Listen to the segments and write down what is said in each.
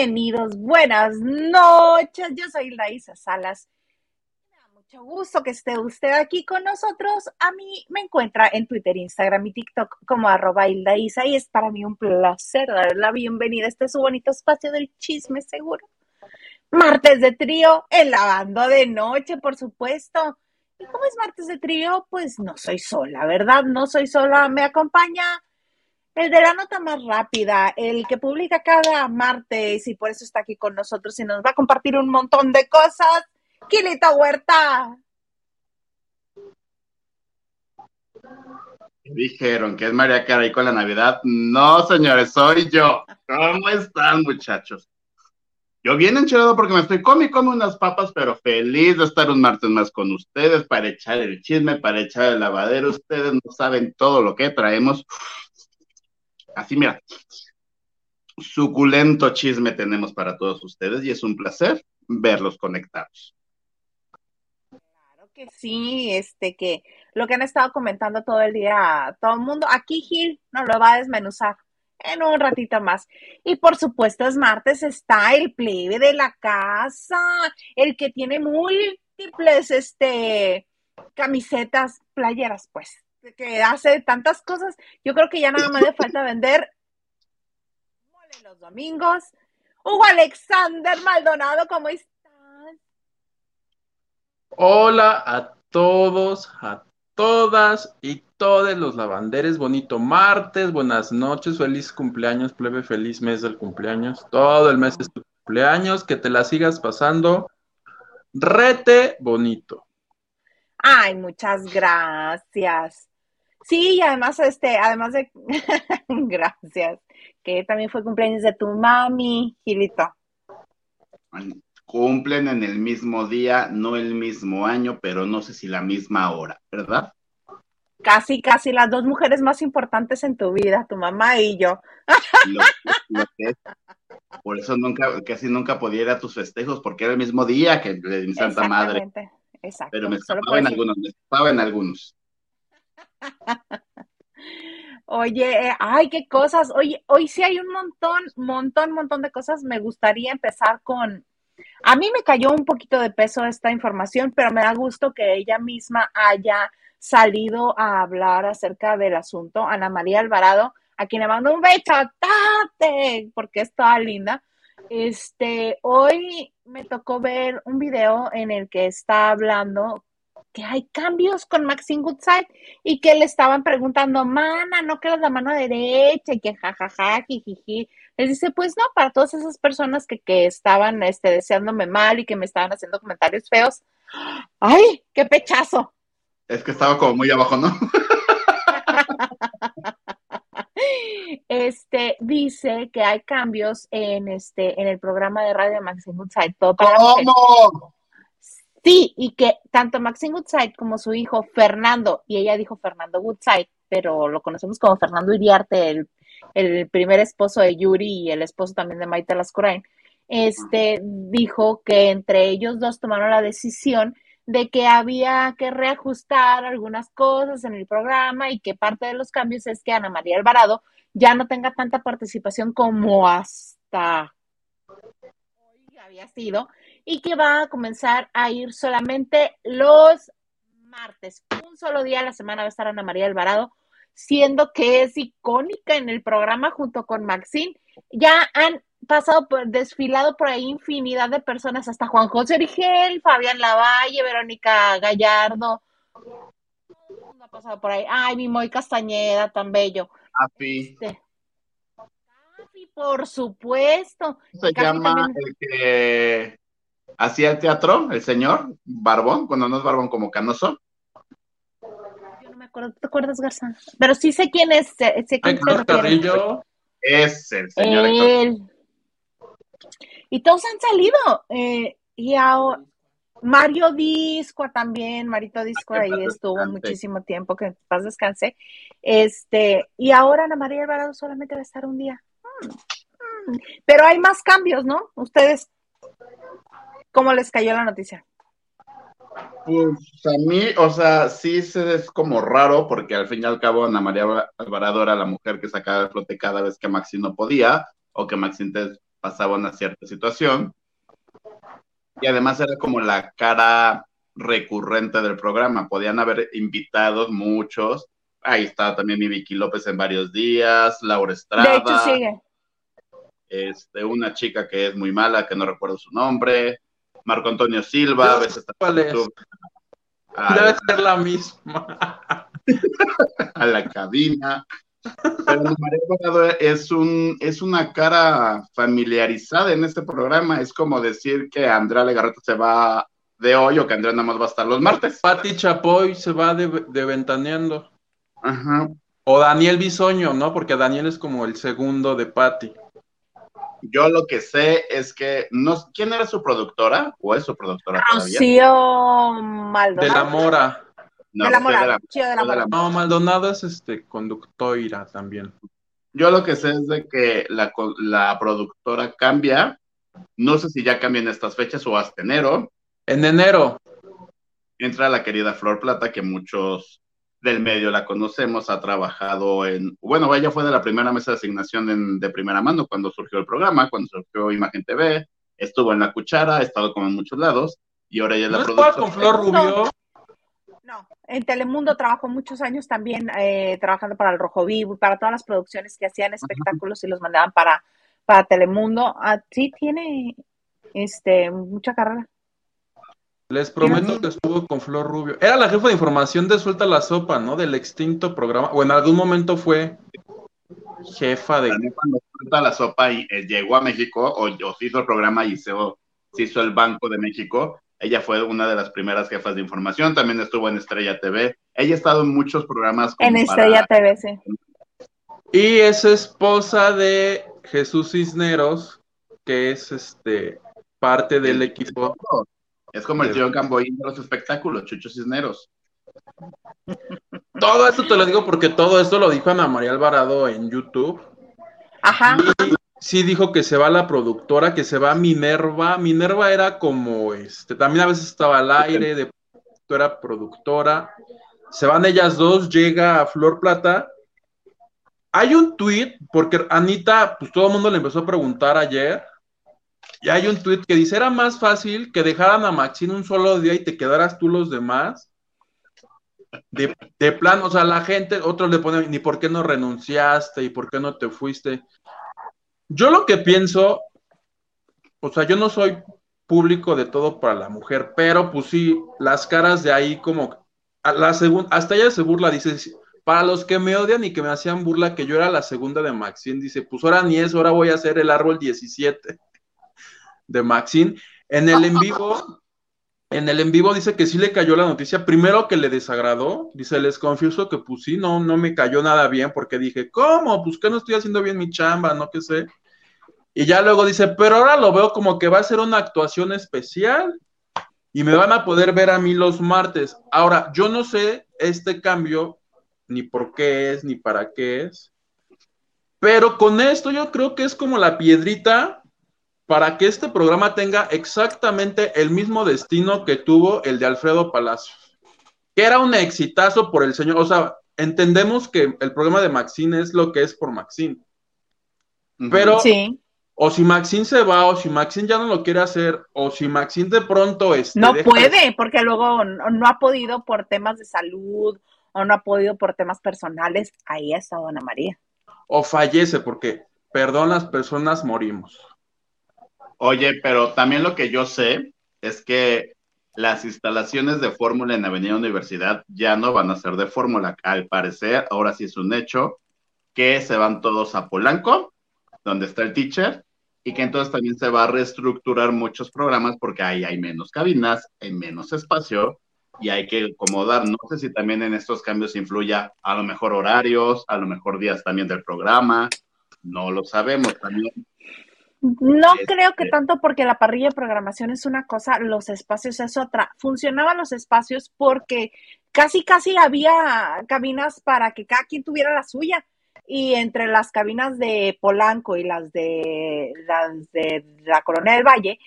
Bienvenidos, buenas noches. Yo soy Laisa Salas. Mucho gusto que esté usted aquí con nosotros. A mí me encuentra en Twitter, Instagram y TikTok como arroba Hilda y es para mí un placer darle la bienvenida a este su bonito espacio del chisme seguro. Martes de trío en la banda de noche, por supuesto. ¿Y cómo es martes de trío? Pues no soy sola, ¿verdad? No soy sola. Me acompaña el de la nota más rápida, el que publica cada martes y por eso está aquí con nosotros y nos va a compartir un montón de cosas. Quilita Huerta. Dijeron que es María Caray con la Navidad. No, señores, soy yo. ¿Cómo están, muchachos? Yo bien enchilado porque me estoy comiendo unas papas, pero feliz de estar un martes más con ustedes para echar el chisme, para echar el lavadero. Ustedes no saben todo lo que traemos. Así, mira, suculento chisme tenemos para todos ustedes y es un placer verlos conectados. Claro que sí, este que lo que han estado comentando todo el día, todo el mundo, aquí Gil nos lo va a desmenuzar en un ratito más. Y por supuesto, es martes, está el plebe de la casa, el que tiene múltiples este camisetas, playeras, pues que hace tantas cosas. Yo creo que ya nada más le falta vender los domingos. Hugo Alexander Maldonado, ¿cómo estás? Hola a todos, a todas y todos los lavanderes. Bonito martes, buenas noches, feliz cumpleaños, plebe, feliz mes del cumpleaños. Todo el mes es tu cumpleaños, que te la sigas pasando rete bonito. Ay, muchas gracias. Sí, y además, este, además de, gracias, que también fue cumpleaños de tu mami, Gilito. Cumplen en el mismo día, no el mismo año, pero no sé si la misma hora, ¿verdad? Casi, casi las dos mujeres más importantes en tu vida, tu mamá y yo. por eso nunca, casi nunca podía ir a tus festejos, porque era el mismo día que de mi Santa Madre. Exacto. Pero me escapaba en algunos, me escapaba en algunos. Oye, eh, ay, qué cosas. Hoy sí hay un montón, montón, montón de cosas. Me gustaría empezar con. A mí me cayó un poquito de peso esta información, pero me da gusto que ella misma haya salido a hablar acerca del asunto. Ana María Alvarado, a quien le mando un beso, tate, porque es toda linda. Este, hoy me tocó ver un video en el que está hablando que hay cambios con Maxine Goodside y que le estaban preguntando, mana, no que la mano derecha y que jajaja, jijiji. Les dice, pues no, para todas esas personas que, que estaban este, deseándome mal y que me estaban haciendo comentarios feos. ¡Ay, qué pechazo! Es que estaba como muy abajo, ¿no? este dice que hay cambios en este en el programa de radio de Maxine Goodside. Todo ¿Cómo? Sí, y que tanto Maxine Woodside como su hijo Fernando, y ella dijo Fernando Woodside, pero lo conocemos como Fernando Iriarte, el, primer esposo de Yuri y el esposo también de Maite Lascurain, este, dijo que entre ellos dos tomaron la decisión de que había que reajustar algunas cosas en el programa y que parte de los cambios es que Ana María Alvarado ya no tenga tanta participación como hasta hoy había sido y que va a comenzar a ir solamente los martes. Un solo día a la semana va a estar Ana María Alvarado, siendo que es icónica en el programa junto con Maxine. Ya han pasado por, desfilado por ahí infinidad de personas, hasta Juan José Origel, Fabián Lavalle, Verónica Gallardo. ha pasado por ahí. Ay, mi Moy Castañeda, tan bello. Api. Este, por supuesto. Se llama el que hacía el teatro, el señor Barbón, cuando no es Barbón como Canoso. Yo no me acuerdo, ¿te acuerdas, Garza? Pero sí sé quién es. Sé quién Carrillo. Es el señor Él. Y todos han salido. Eh, y ahora, Mario Disco también, Marito Disco ahí estuvo muchísimo tiempo, que paz descanse. Este, y ahora Ana María Alvarado solamente va a estar un día. Mm, mm. Pero hay más cambios, ¿no? Ustedes ¿Cómo les cayó la noticia? Pues a mí, o sea, sí es como raro, porque al fin y al cabo Ana María Alvarado era la mujer que sacaba el flote cada vez que Maxi no podía, o que Maxi pasaba una cierta situación. Y además era como la cara recurrente del programa. Podían haber invitados muchos. Ahí estaba también mi Vicky López en varios días, Laura Estrada. De hecho, sigue. Este, una chica que es muy mala, que no recuerdo su nombre. Marco Antonio Silva, a veces ¿Cuál es? Debe ser la misma. a la cabina. Pero María Alvarado es, un, es una cara familiarizada en este programa. Es como decir que Andrea Legarreta se va de hoy o que Andrea nada más va a estar los martes. Pati Chapoy se va de, de ventaneando. Ajá. O Daniel Bisoño, ¿no? Porque Daniel es como el segundo de Pati. Yo lo que sé es que no quién era su productora o es su productora. Rocío Maldonado. De la Mora. No, de la Mora, de la- Rocío de la de Mora. No, Maldonado es este conductora también. Yo lo que sé es de que la, la productora cambia. No sé si ya cambian estas fechas o hasta enero. En enero. Entra la querida Flor Plata, que muchos del medio la conocemos, ha trabajado en, bueno, ella fue de la primera mesa de asignación en- de primera mano cuando surgió el programa, cuando surgió Imagen TV, estuvo en La Cuchara, ha estado como en muchos lados, y ahora ella es ¿No la productora. con Flor Rubio? No, en Telemundo trabajó muchos años también eh, trabajando para el Rojo Vivo y para todas las producciones que hacían espectáculos y los mandaban para, para Telemundo. Ah, sí, tiene este mucha carrera. Les prometo que estuvo con Flor Rubio. Era la jefa de información de Suelta la Sopa, ¿no? Del extinto programa. O en algún momento fue jefa de... También cuando suelta la sopa y eh, llegó a México, o, o se hizo el programa y se, se hizo el Banco de México, ella fue una de las primeras jefas de información, también estuvo en Estrella TV, ella ha estado en muchos programas como En para- Estrella TV, sí. Y es esposa de Jesús Cisneros, que es este parte del equipo. Es como el tío Camboín de los espectáculos, Chucho Cisneros. Todo esto te lo digo porque todo esto lo dijo Ana María Alvarado en YouTube. Ajá. Y sí dijo que se va la productora, que se va Minerva. Minerva era como, este, también a veces estaba al aire, de era productora. Se van ellas dos, llega Flor Plata. Hay un tweet, porque Anita, pues todo el mundo le empezó a preguntar ayer. Y hay un tweet que dice, era más fácil que dejaran a Maxine un solo día y te quedaras tú los demás. De, de plan, o sea, la gente, otros le ponen, ni por qué no renunciaste y por qué no te fuiste. Yo lo que pienso, o sea, yo no soy público de todo para la mujer, pero pues sí, las caras de ahí como, la segun- hasta ella se burla, dice, para los que me odian y que me hacían burla que yo era la segunda de Maxine, dice, pues ahora ni eso, ahora voy a hacer el árbol 17 de Maxine. En el en vivo, en el en vivo dice que sí le cayó la noticia, primero que le desagradó, dice, les confieso que pues sí, no, no me cayó nada bien porque dije, ¿cómo? Pues que no estoy haciendo bien mi chamba, no qué sé. Y ya luego dice, pero ahora lo veo como que va a ser una actuación especial y me van a poder ver a mí los martes. Ahora, yo no sé este cambio, ni por qué es, ni para qué es, pero con esto yo creo que es como la piedrita para que este programa tenga exactamente el mismo destino que tuvo el de Alfredo Palacios, que era un exitazo por el señor, o sea, entendemos que el programa de Maxine es lo que es por Maxine, pero Sí. o si Maxine se va, o si Maxine ya no lo quiere hacer, o si Maxine de pronto este, No deja puede, porque luego no, no ha podido por temas de salud o no ha podido por temas personales. Ahí ha estado Ana María. o fallece, porque, perdón, las personas morimos. Oye, pero también lo que yo sé es que las instalaciones de fórmula en Avenida Universidad ya no van a ser de fórmula. Al parecer, ahora sí es un hecho que se van todos a Polanco, donde está el teacher, y que entonces también se va a reestructurar muchos programas porque ahí hay menos cabinas, hay menos espacio y hay que acomodar. No sé si también en estos cambios influya a lo mejor horarios, a lo mejor días también del programa, no lo sabemos también. No Este- creo que tanto porque la parrilla de programación es una cosa, los espacios es otra. Funcionaban los espacios porque casi, casi había cabinas para que cada quien tuviera la suya. Y entre las cabinas de Polanco y las de las de la Colonia del Valle,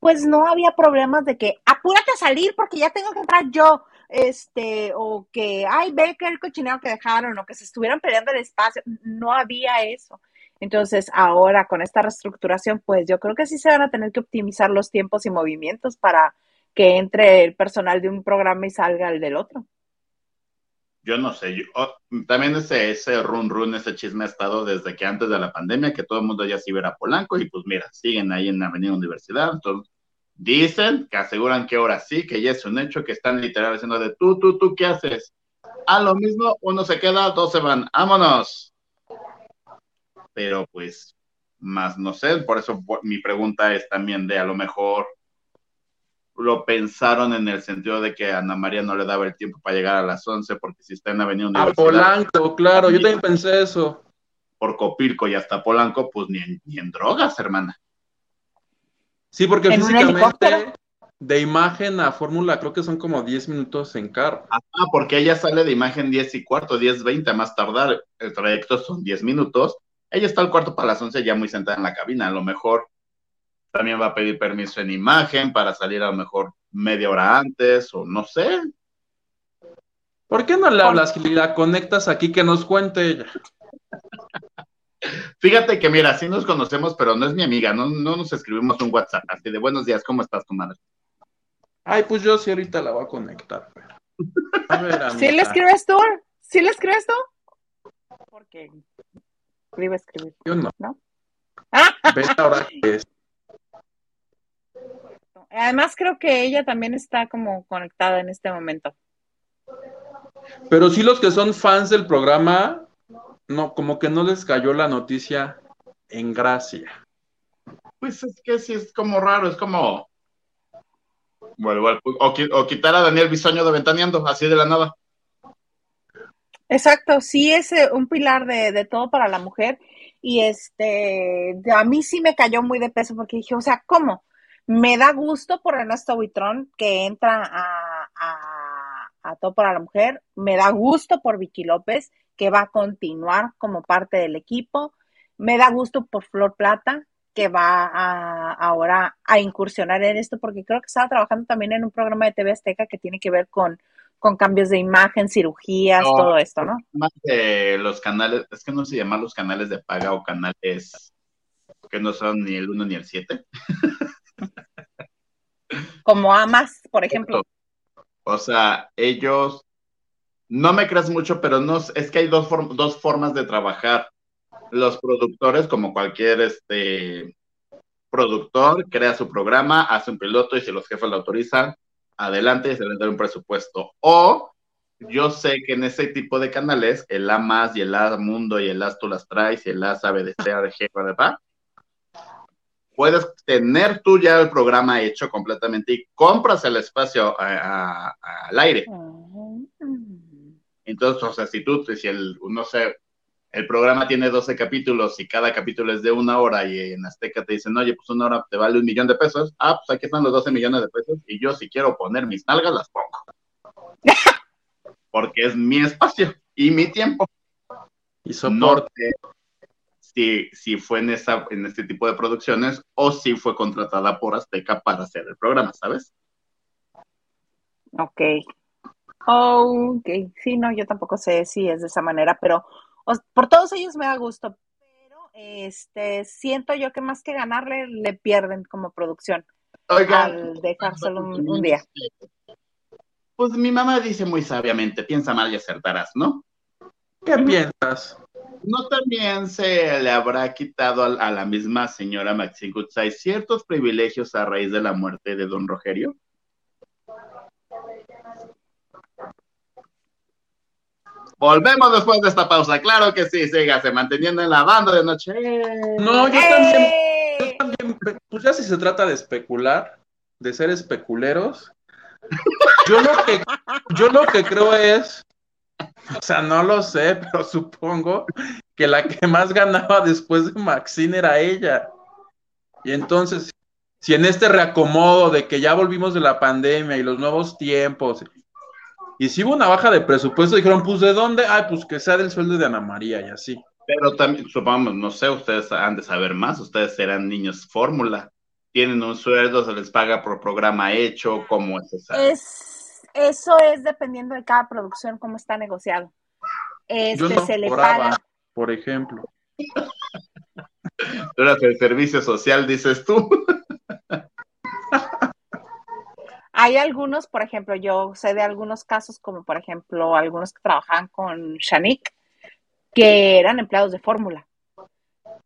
pues no había problemas de que apúrate a salir porque ya tengo que entrar yo, este, o que, ay, ve que el cochinero que dejaron, o que se estuvieran peleando el espacio. No había eso. Entonces, ahora con esta reestructuración, pues yo creo que sí se van a tener que optimizar los tiempos y movimientos para que entre el personal de un programa y salga el del otro. Yo no sé, yo, oh, también ese, ese run run, ese chisme ha estado desde que antes de la pandemia, que todo el mundo ya se iba a Polanco y pues mira, siguen ahí en Avenida Universidad, entonces dicen que aseguran que ahora sí, que ya es un hecho, que están literal diciendo de tú, tú, tú, ¿qué haces? A lo mismo, uno se queda, dos se van, vámonos. Pero pues, más no sé, por eso mi pregunta es también de a lo mejor lo pensaron en el sentido de que a Ana María no le daba el tiempo para llegar a las 11 porque si está en Avenida Universidad. A Polanco, claro, yo también pensé eso. Por Copilco y hasta Polanco, pues ni en, ni en drogas, hermana. Sí, porque físicamente de imagen a fórmula creo que son como 10 minutos en carro. Ah, porque ella sale de imagen 10 y cuarto, 10, 20 a más tardar. El trayecto son 10 minutos. Ella está al cuarto para las 11 ya muy sentada en la cabina. A lo mejor también va a pedir permiso en imagen para salir a lo mejor media hora antes o no sé. ¿Por qué no le hablas y la conectas aquí que nos cuente ella? Fíjate que mira, sí nos conocemos, pero no es mi amiga, no, no nos escribimos un WhatsApp así de buenos días, ¿cómo estás tu madre? Ay, pues yo sí ahorita la voy a conectar. ¿Sí le escribes tú? ¿Sí le escribes tú? Porque escribe, escribir. Yo no. ¿No? ahora que es. Además, creo que ella también está como conectada en este momento. Pero sí los que son fans del programa, no, como que no les cayó la noticia en gracia. Pues es que sí es como raro, es como. Bueno, o, quitar a Daniel Bisoño de Ventaneando, así de la nada. Exacto, sí es eh, un pilar de, todo para la mujer. Y este, a mí sí me cayó muy de peso porque dije, o sea, ¿cómo? Me da gusto por Ernesto Buitrón que entra a, a, todo para la mujer. Me da gusto por Vicky López que va a continuar como parte del equipo. Me da gusto por Flor Plata que va a, ahora a incursionar en esto porque creo que estaba trabajando también en un programa de TV Azteca que tiene que ver con, con cambios de imagen, cirugías, todo esto, ¿no? Más de los canales, es que no se llaman los canales de paga o canales que no son ni el 1 ni el 7. Como Amas, por ejemplo. O sea, ellos, no me creas mucho, pero no, es que hay dos, dos formas de trabajar. Los productores, como cualquier este, productor, crea su programa, hace un piloto y si los jefes lo autorizan, adelante y se les da un presupuesto. O yo sé que en ese tipo de canales, el A más y el A mundo y el A tú las traes y el A sabe de ser jefe de puedes tener tú ya el programa hecho completamente y compras el espacio al aire. Entonces, o sea, si tú, si el, no sé, el programa tiene 12 capítulos y cada capítulo es de una hora y en Azteca te dicen, oye, pues una hora te vale un millón de pesos, ah, pues aquí están los 12 millones de pesos y yo si quiero poner mis nalgas las pongo. Porque es mi espacio y mi tiempo. Y soporte si, fue en, esa, en este tipo de producciones o si fue contratada por Azteca para hacer el programa, ¿sabes? Ok. ok. Sí, no, yo tampoco sé si es de esa manera, pero por todos ellos me da gusto. Pero este, siento yo que más que ganarle, le pierden como producción al dejárselo un, día. Pues mi mamá dice muy sabiamente, piensa mal y acertarás, ¿no? ¿Qué piensas? ¿No también se le habrá quitado a, la misma señora Maxine Goodside ciertos privilegios a raíz de la muerte de don Rogerio? Volvemos después de esta pausa. Claro que sí, sígase manteniendo en la banda de noche. No, yo también, yo también, pues ya si se trata de especular, de ser especuleros, yo lo que, yo lo que creo es O sea, no lo sé, pero supongo que la que más ganaba después de Maxine era ella. Y entonces, si en este reacomodo de que ya volvimos de la pandemia y los nuevos tiempos, y si hubo una baja de presupuesto, dijeron, pues ¿de dónde? Ay, pues que sea del sueldo de Ana María y así. Pero también, supongamos, no sé, ustedes han de saber más, ustedes serán niños fórmula, tienen un sueldo, se les paga por programa hecho, ¿cómo es esa? Es eso es dependiendo de cada producción, cómo está negociado. Este, se le paga. Por ejemplo. Durante el servicio social, dices tú. Hay algunos, por ejemplo, yo sé de algunos casos, como por ejemplo, algunos que trabajaban con Shanique, que eran empleados de fórmula.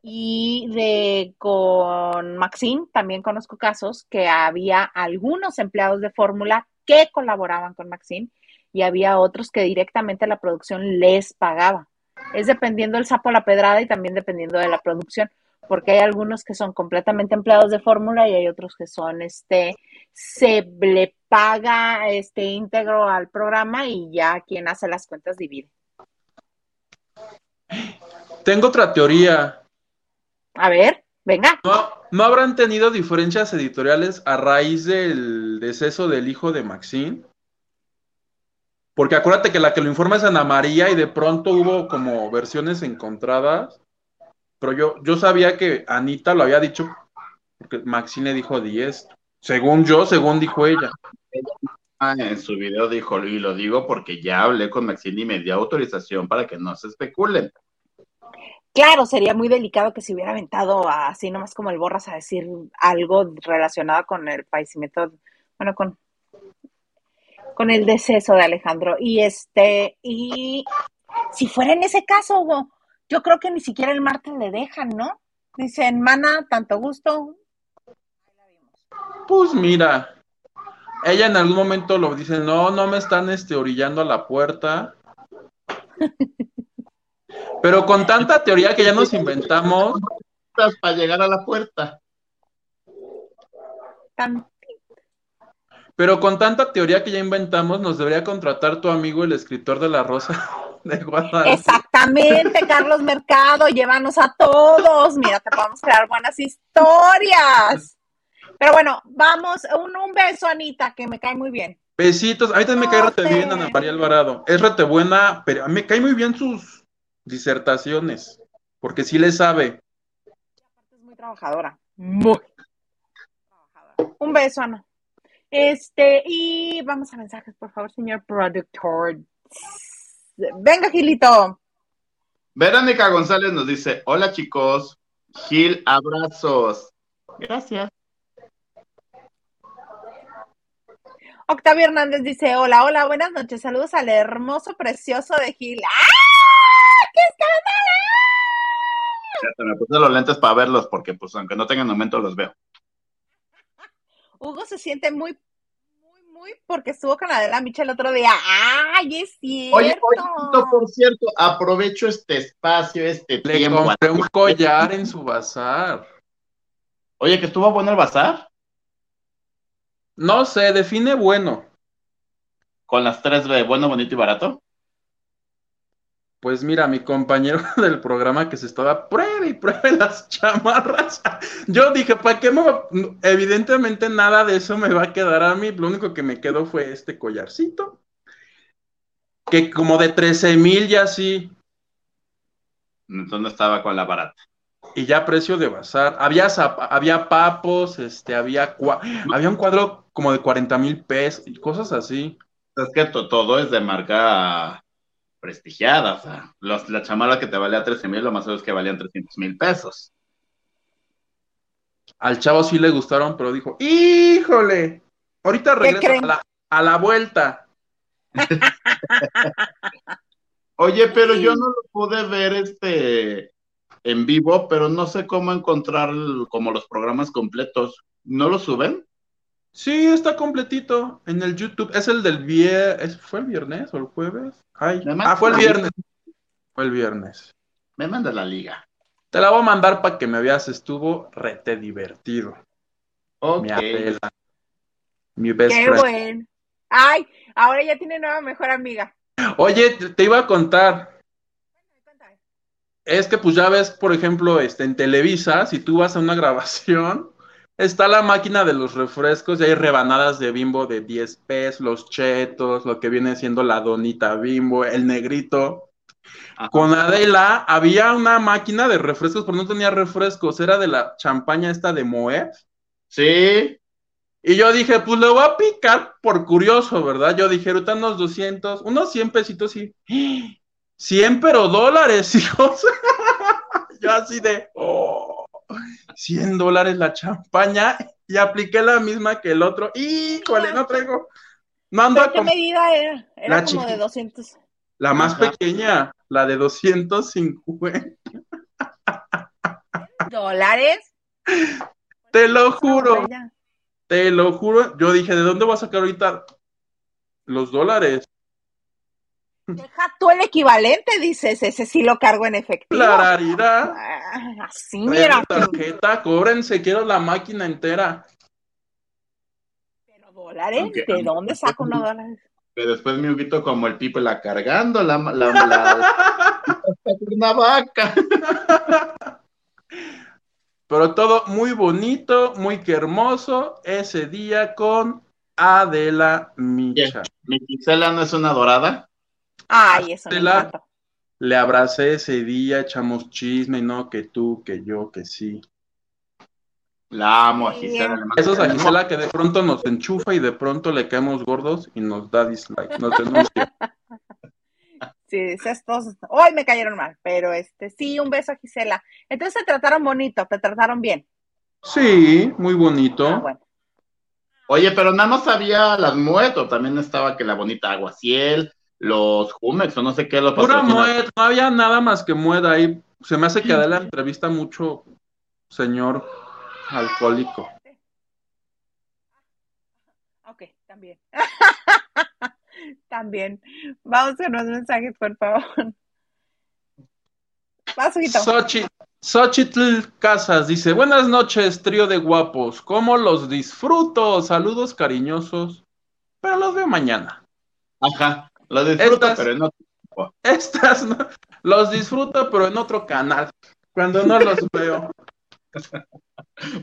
Y de con Maxine también conozco casos que había algunos empleados de fórmula que colaboraban con Maxine y había otros que directamente la producción les pagaba. Es dependiendo del sapo a la pedrada y también dependiendo de la producción porque hay algunos que son completamente empleados de fórmula y hay otros que son, este, se le paga este íntegro al programa y ya quien hace las cuentas divide. Tengo otra teoría. A ver, venga. ¿No, ¿No habrán tenido diferencias editoriales a raíz del deceso del hijo de Maxine? Porque acuérdate que la que lo informa es Ana María y de pronto hubo como versiones encontradas pero yo, yo sabía que Anita lo había dicho porque Maxine dijo 10. Según yo, según dijo ella. En su video dijo, y lo digo porque ya hablé con Maxine y me dio autorización para que no se especulen. Claro, sería muy delicado que se hubiera aventado así nomás como el Borras a decir algo relacionado con el fallecimiento, bueno, con, con el deceso de Alejandro. Y este, y si fuera en ese caso, yo creo que ni siquiera el martes le dejan, ¿no? Dicen, mana, tanto gusto. Pues mira, ella en algún momento lo dice, no, no me están este, orillando a la puerta. Pero con tanta teoría que ya nos inventamos. Para llegar a la puerta. Pero con tanta teoría que ya inventamos, nos debería contratar tu amigo, el escritor de La Rosa. Exactamente, Carlos Mercado, llévanos a todos. Mira, te podemos crear buenas historias. Pero bueno, vamos, un, un beso, Anita, que me cae muy bien. Besitos, a mí también me cae rete bien Ana María Alvarado. Es rete buena, pero a mí me cae muy bien sus disertaciones, porque sí le sabe. Es muy trabajadora, muy trabajadora. Un beso, Ana. Este, y vamos a mensajes, por favor, señor productor. Venga, Gilito. Verónica González nos dice, hola chicos, Gil, abrazos. Gracias. Octavio Hernández dice, hola, hola, buenas noches, saludos al hermoso, precioso de Gil. ¡Ah! ¡Qué escándalo! Ya me puse los lentes para verlos porque pues aunque no tengan momento los veo. Hugo se siente muy porque estuvo con Adela Micha el otro día. ¡Ay, es cierto! Oye, por cierto, aprovecho este espacio, este Le tiempo. compré un collar en su bazar. Oye, ¿que estuvo bueno el bazar? No sé, define bueno. ¿Con las tres de bueno, bonito y barato? Pues mira, mi compañero del programa que se estaba pruebe y pruebe las chamarras. Yo dije, ¿para qué me va? Evidentemente nada de eso me va a quedar a mí. Lo único que me quedó fue este collarcito. Que como de 13 mil ya sí. Entonces estaba con la barata. Y ya precio de bazar. Había, había papos, este, había, había un cuadro como de 40 mil pesos y cosas así. Es que todo es de marca prestigiada. O sea, la chamarra que te valía 13 mil, lo más seguro es que valían 300 mil pesos. Al chavo sí le gustaron, pero dijo, híjole, ahorita regresa a la, vuelta. Oye, pero yo no lo pude ver este en vivo, pero no sé cómo encontrar como los programas completos. ¿No lo suben? Sí, está completito en el YouTube. Es el del viernes. ¿Fue el viernes o el jueves? Ah, fue el viernes. Fue el viernes. Me manda la liga. Te la voy a mandar para que me veas. Estuvo rete divertido. Ok. Mi best Qué bueno. Ay, ahora ya tiene nueva mejor amiga. Oye, te, iba a contar. Es que pues ya ves, por ejemplo, este, en Televisa, si tú vas a una grabación, está la máquina de los refrescos y hay rebanadas de bimbo de 10 pesos, los chetos, lo que viene siendo la donita bimbo, el negrito. Con Adela había una máquina de refrescos, pero no tenía refrescos, era de la champaña esta de Moed. Sí. Y yo dije, pues le voy a picar por curioso, ¿verdad? Yo dije, ahorita unos 200, unos 100 pesitos y... 100 pero dólares, hijos. yo así de... Oh. 100 dólares la champaña y apliqué la misma que el otro. ¡Híjole, no traigo! No ando ¿Pero qué medida era? Era La como de 200. La más Ajá. pequeña, la de 250. ¿Dólares? Te lo juro, te lo juro. Yo dije, ¿de dónde voy a sacar ahorita los dólares? Deja tú el equivalente, dices. Ese sí lo cargo en efectivo. La raridad. Ah, Así, mira. mi tarjeta, cóbrense, quiero la máquina entera. Pero dólares, ¿de dónde saco unos dólares? Que después me ubito como el pipo la cargando, la, la, la, una vaca. Pero todo muy bonito, muy que hermoso ese día con Adela Micha. Mi Gisela no es una dorada. Ay, eso me encanta. Le abracé ese día, echamos chisme, no, que tú, que yo, que sí. La amo a. Gisela. Eso es a. Gisela que de pronto nos enchufa y de pronto le caemos gordos y nos da dislike, nos denuncia. Sí, dices todos. Hoy me cayeron mal, pero este, sí, un beso a Gisela. Entonces te trataron bonito, te trataron bien. Sí, muy bonito. Ah, bueno. Oye, pero nada más había las muertos. También estaba que la bonita aguaciel, los Jumex o no sé qué. Los Pura mued, no había nada más que mueda ahí. Se me hace que Adela entrevista mucho señor alcohólico. Ok, también. también. Vamos con los mensajes, por favor. Xochitl, Xochitl Casas dice, buenas noches, trío de guapos, ¿cómo los disfruto? Saludos cariñosos, pero los veo mañana. Ajá, lo disfruto, Estas- pero no. Estas no- los disfruto, pero en otro canal, cuando no los veo.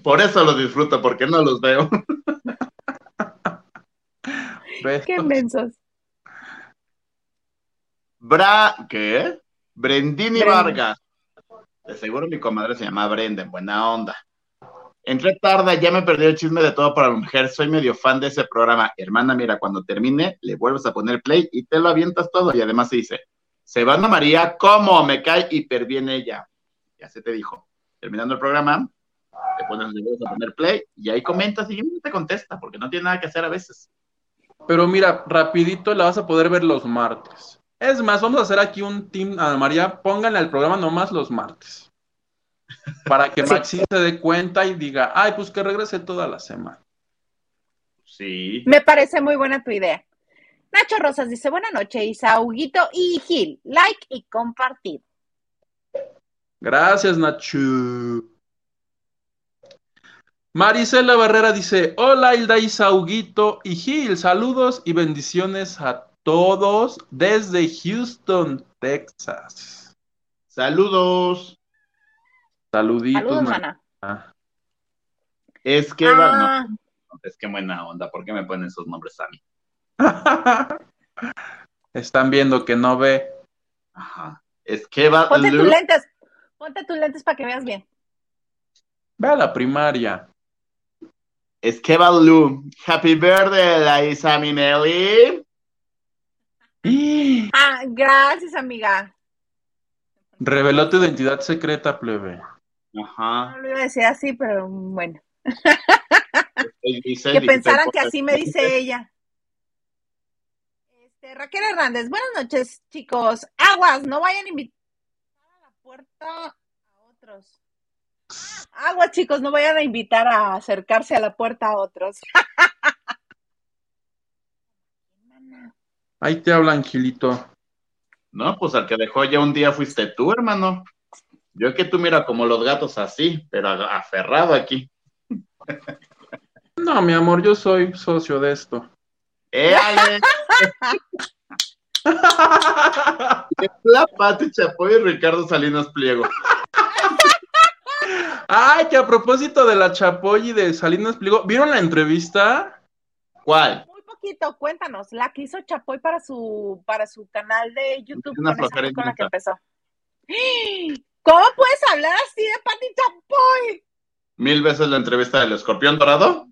Por eso los disfruto, porque no los veo. Qué mensos. Bra, ¿qué? Brendini Brenda. Vargas. De seguro mi comadre se llama Brenda, en buena onda. Entré tarde, ya me perdí el chisme de todo para la mujer. Soy medio fan de ese programa. Hermana, mira, cuando termine, le vuelves a poner play y te lo avientas todo. Y además se dice, se va Ana María, ¿cómo? Me cae hiper bien ella. Ya se te dijo. Terminando el programa, te pones, le vuelves a poner play y ahí comentas y te contesta, porque no tiene nada que hacer a veces. Pero mira, rapidito la vas a poder ver los martes. Es más, vamos a hacer aquí un team, Ana María, pónganle al programa nomás los martes. Para que Sí. Maxi se dé cuenta y diga, ay, pues que regrese toda la semana. Sí. Me parece muy buena tu idea. Nacho Rosas dice, buena noche, Isa, Huguito y Gil. Like y compartir. Gracias, Nacho. Marisela Barrera dice, hola Hilda Isa, Huguito y Gil, saludos y bendiciones a todos desde Houston, Texas. Saludos. Saluditos, Saludos, Mar- mana. Es que, no, Ah, es que buena onda, ¿por qué me ponen esos nombres a mí? Están viendo que no ve. Ajá. Es que va ponte tus lentes. Ponte tus lentes para que veas bien. Ve a la primaria. es que va Lu. Happy birthday, la Isa Minelli. Ah, gracias, amiga. Reveló tu identidad secreta, plebe. Ajá. No lo iba a decir así, pero bueno. Dice- Que pensaran que así me dice ella. Este, Raquel Hernández, buenas noches, chicos. Aguas, no vayan a invitar a la puerta a otros. Aguas, chicos, no vayan a invitar a acercarse a la puerta a otros. Ahí te habla Angelito. No, pues al que dejó ya un día fuiste tú, hermano. Yo que tú mira como los gatos así, pero aferrado aquí. No, mi amor, yo soy socio de esto. ¡Eh, Ale! La Pati Chapoy y Ricardo Salinas Pliego. Ay, que a propósito de la Chapoy y de Salinas Pliego, ¿vieron la entrevista? ¿Cuál? Muy poquito, cuéntanos, la que hizo Chapoy para su, para su canal de YouTube Una con, con la que empezó. ¿Cómo puedes hablar así de Pati Chapoy? Mil veces la entrevista del escorpión dorado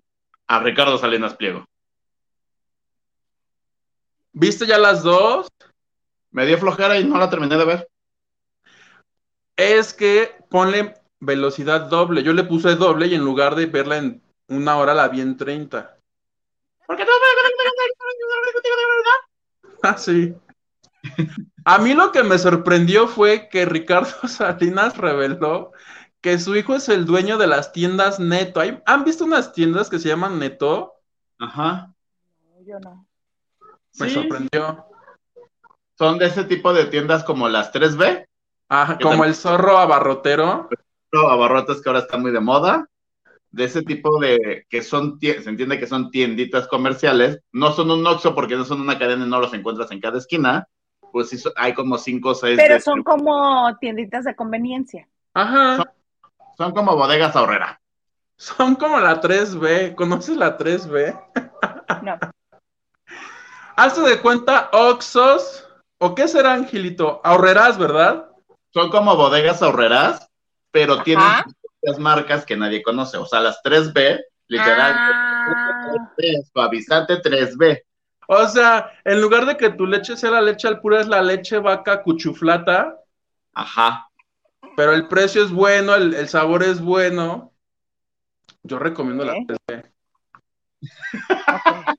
a Ricardo Salinas Pliego. ¿Viste ya las dos? Me dio flojera y no la terminé de ver. Es que ponle velocidad doble. Yo le puse doble y en lugar de verla en una hora la vi en 30. Porque no Ah, sí. A mí lo que me sorprendió fue que Ricardo Salinas reveló que su hijo es el dueño de las tiendas Neto. ¿Hay- ¿Han visto unas tiendas que se llaman Neto? Ajá. No, yo no. Me Sí. sorprendió. Son de ese tipo de tiendas como las 3B, Ajá, como también. el zorro abarrotero. abarrotes que ahora están muy de moda. De ese tipo de que son, se entiende que son tienditas comerciales. No son un Oxxo porque no son una cadena y no los encuentras en cada esquina. Pues sí, hay como cinco o seis. Pero son como tienditas de conveniencia. Ajá. son como bodegas ahorrera. Son como la 3B. ¿Conoces la 3B? No. Hazte de cuenta, Oxos. ¿O qué será, Angelito? Ahorrerás, ¿verdad? Son como bodegas ahorreras, pero Ajá. tienen sus propias marcas que nadie conoce. O sea, las 3B, literal, Ah, 3B, suavizante 3B. O sea, en lugar de que tu leche sea la leche al pura, es la leche vaca cuchuflata, Ajá. pero el precio es bueno, el, el sabor es bueno. Yo recomiendo la Ok. 3B, ok.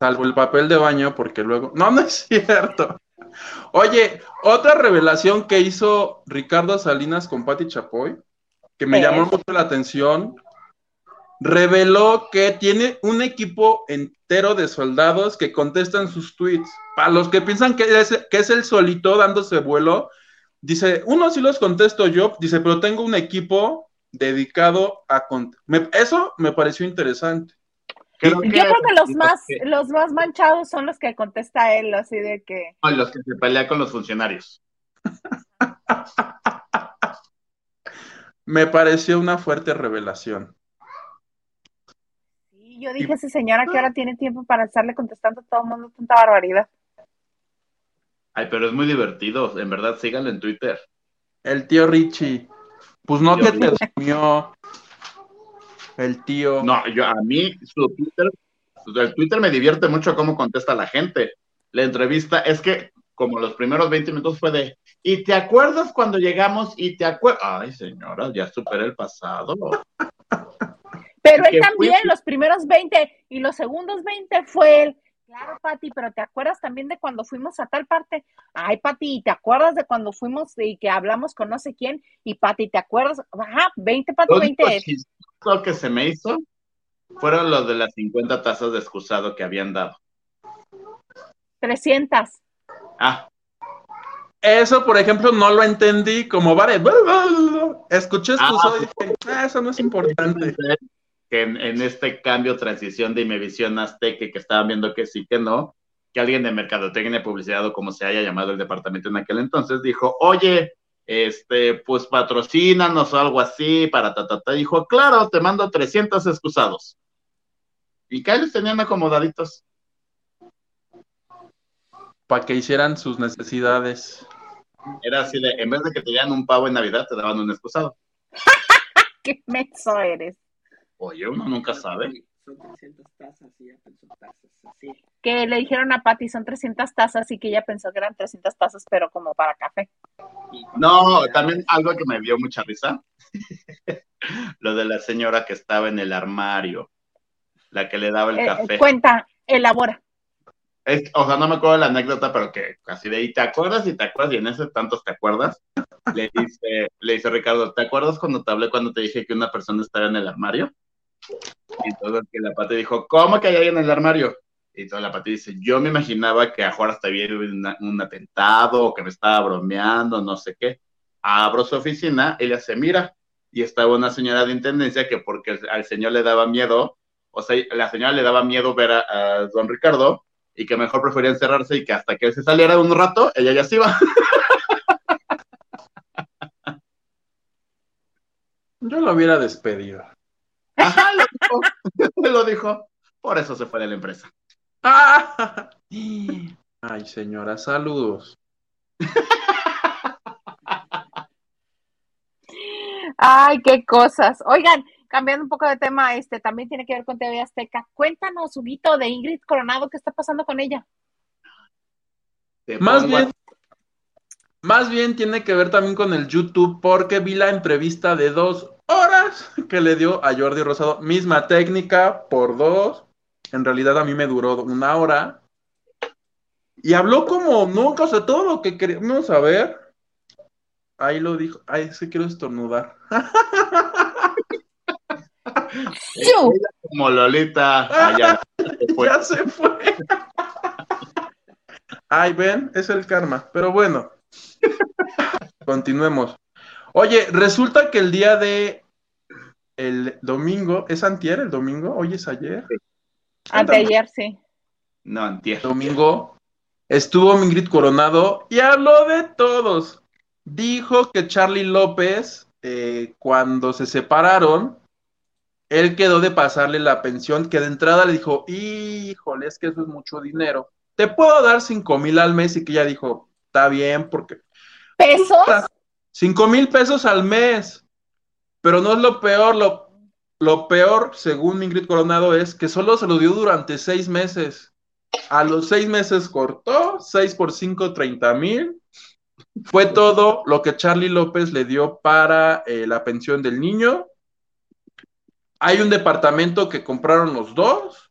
salvo el papel de baño, porque luego. No, no es cierto. Oye, otra revelación que hizo Ricardo Salinas con Patti Chapoy, que me ¿Qué llamó mucho la atención, reveló que tiene un equipo entero de soldados que contestan sus tweets. Para los que piensan que es, que es el solito dándose vuelo, dice, uno sí los contesto yo, dice, pero tengo un equipo dedicado a... cont-". Me- eso me pareció interesante. Creo Yo creo que los más, que- los más manchados son los que contesta él, así de que. no, los que se pelea con los funcionarios. Me pareció una fuerte revelación. Yo dije, ese señora que ahora tiene tiempo para estarle contestando a todo el mundo tanta barbaridad. Ay, pero es muy divertido. En verdad, síganlo en Twitter. El tío Richie, pues no que te durmió. El tío. No, yo a mí su Twitter, el Twitter me divierte mucho cómo contesta la gente. La entrevista es que como los primeros 20 minutos fue de, ¿y te acuerdas cuando llegamos? Y te acuerdas, ay señora, ya superé el pasado. Pero él también, fue- los primeros 20 y los segundos 20 fue él. Claro, Pati, pero ¿te acuerdas también de cuando fuimos a tal parte? Ay, Pati, ¿te acuerdas de cuando fuimos y que hablamos con no sé quién? Y Pati, ¿te acuerdas? Ajá, 20, Pati, Lo único 20. chistoso que se me hizo fueron los de las 50 tazas de excusado que habían dado. 300. Ah, Eso, por ejemplo, no lo entendí como vale. Escuché excusado y dije, "Ah, eso no es importante. Que en, en este cambio, transición de Imevisión Azteca, que estaban viendo que sí, que no, que alguien de Mercadotecnia, Publicidad o como se haya llamado el departamento en aquel entonces, dijo, oye, este, pues patrocínanos o algo así para ta, ta, ta. Dijo, claro, te mando 300 excusados. Y que ahí los tenían acomodaditos. Para que hicieran sus necesidades. Era así de, en vez de que te dieran un pavo en Navidad, te daban un excusado. ¡Qué menso eres! Oye, uno nunca sabe. Son 300 tazas y ya pensó tazas así. Que le dijeron a Pati, son 300 tazas y que ella pensó que eran 300 tazas, pero como para café. No, también algo que me dio mucha risa. Lo de la señora que estaba en el armario, la que le daba el Eh, café. cuenta, elabora. Es- o sea, no me acuerdo de la anécdota, pero que así de, ¿y te acuerdas? Y te acuerdas, y en ese tantos te acuerdas. Le dice, le dice Ricardo, ¿te acuerdas cuando te hablé cuando te dije que una persona estaba en el armario? Y entonces que la Pati dijo, ¿cómo que hay alguien en el armario? Y toda la Pati dice, yo me imaginaba que a Juárez había un atentado o que me estaba bromeando, no sé qué. Abro su oficina, ella se mira y estaba una señora de intendencia que porque al señor le daba miedo, o sea, la señora le daba miedo ver a, a don Ricardo y que mejor prefería encerrarse y que hasta que él se saliera un rato, ella ya se iba. Yo lo hubiera despedido. Ajá, lo dijo. lo dijo. Por eso se fue de la empresa. ¡Ah! Ay, señora, saludos. Ay, qué cosas. Oigan, cambiando un poco de tema, este también tiene que ver con TV Azteca. Cuéntanos, Huguito, de Ingrid Coronado, ¿qué está pasando con ella? Más bien, Más bien tiene que ver también con el YouTube porque vi la entrevista de dos horas que le dio a Jordi Rosado. Misma técnica por dos. En realidad a mí me duró una hora. Y habló como nunca, o sea, todo lo que queríamos saber. Ahí lo dijo. Ay, sí quiero estornudar. Como Lolita. Allá, ya se fue. Ay, ven, es el karma. Pero bueno, continuemos. Oye, resulta que el día de el domingo, ¿es antier el domingo? ¿Hoy es ayer? Anteayer, sí. No, antier. Domingo estuvo Mingrid Coronado y habló de todos. Dijo que Charlie López, eh, cuando se separaron, él quedó de pasarle la pensión, que de entrada le dijo, híjole, es que eso es mucho dinero. Te puedo dar cinco mil al mes y que ella dijo, está bien, porque... ¿Pesos? Cinco mil pesos al mes. Pero no es lo peor, lo, lo peor, según Ingrid Coronado, es que solo se lo dio durante seis meses. A los seis meses cortó, seis por cinco, treinta mil. Fue todo lo que Charlie López le dio para eh, la pensión del niño hay un departamento que compraron los dos,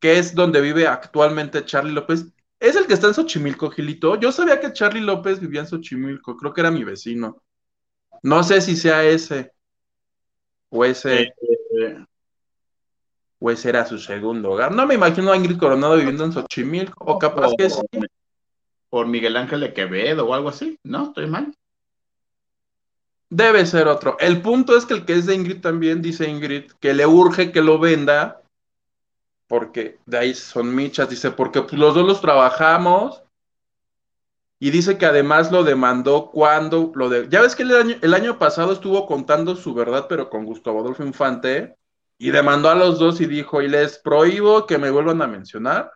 que es donde vive actualmente Charlie López. Es el que está en Xochimilco, Gilito. Yo sabía que Charlie López vivía en Xochimilco, creo que era mi vecino. No sé si sea ese. O ese. Eh, o ese era su segundo hogar. No me imagino a Ingrid Coronado viviendo en Xochimilco, o capaz que sí. Por Miguel Ángel de Quevedo o algo así, ¿no? Estoy mal. Debe ser otro. El punto es que el que es de Ingrid también dice Ingrid que le urge que lo venda, porque de ahí son michas, dice, porque pues, los dos los trabajamos. Y dice que además lo demandó cuando lo de. Ya ves que el año, el año pasado estuvo contando su verdad, pero con Gustavo Adolfo Infante, y demandó a los dos y dijo: Y les prohíbo que me vuelvan a mencionar.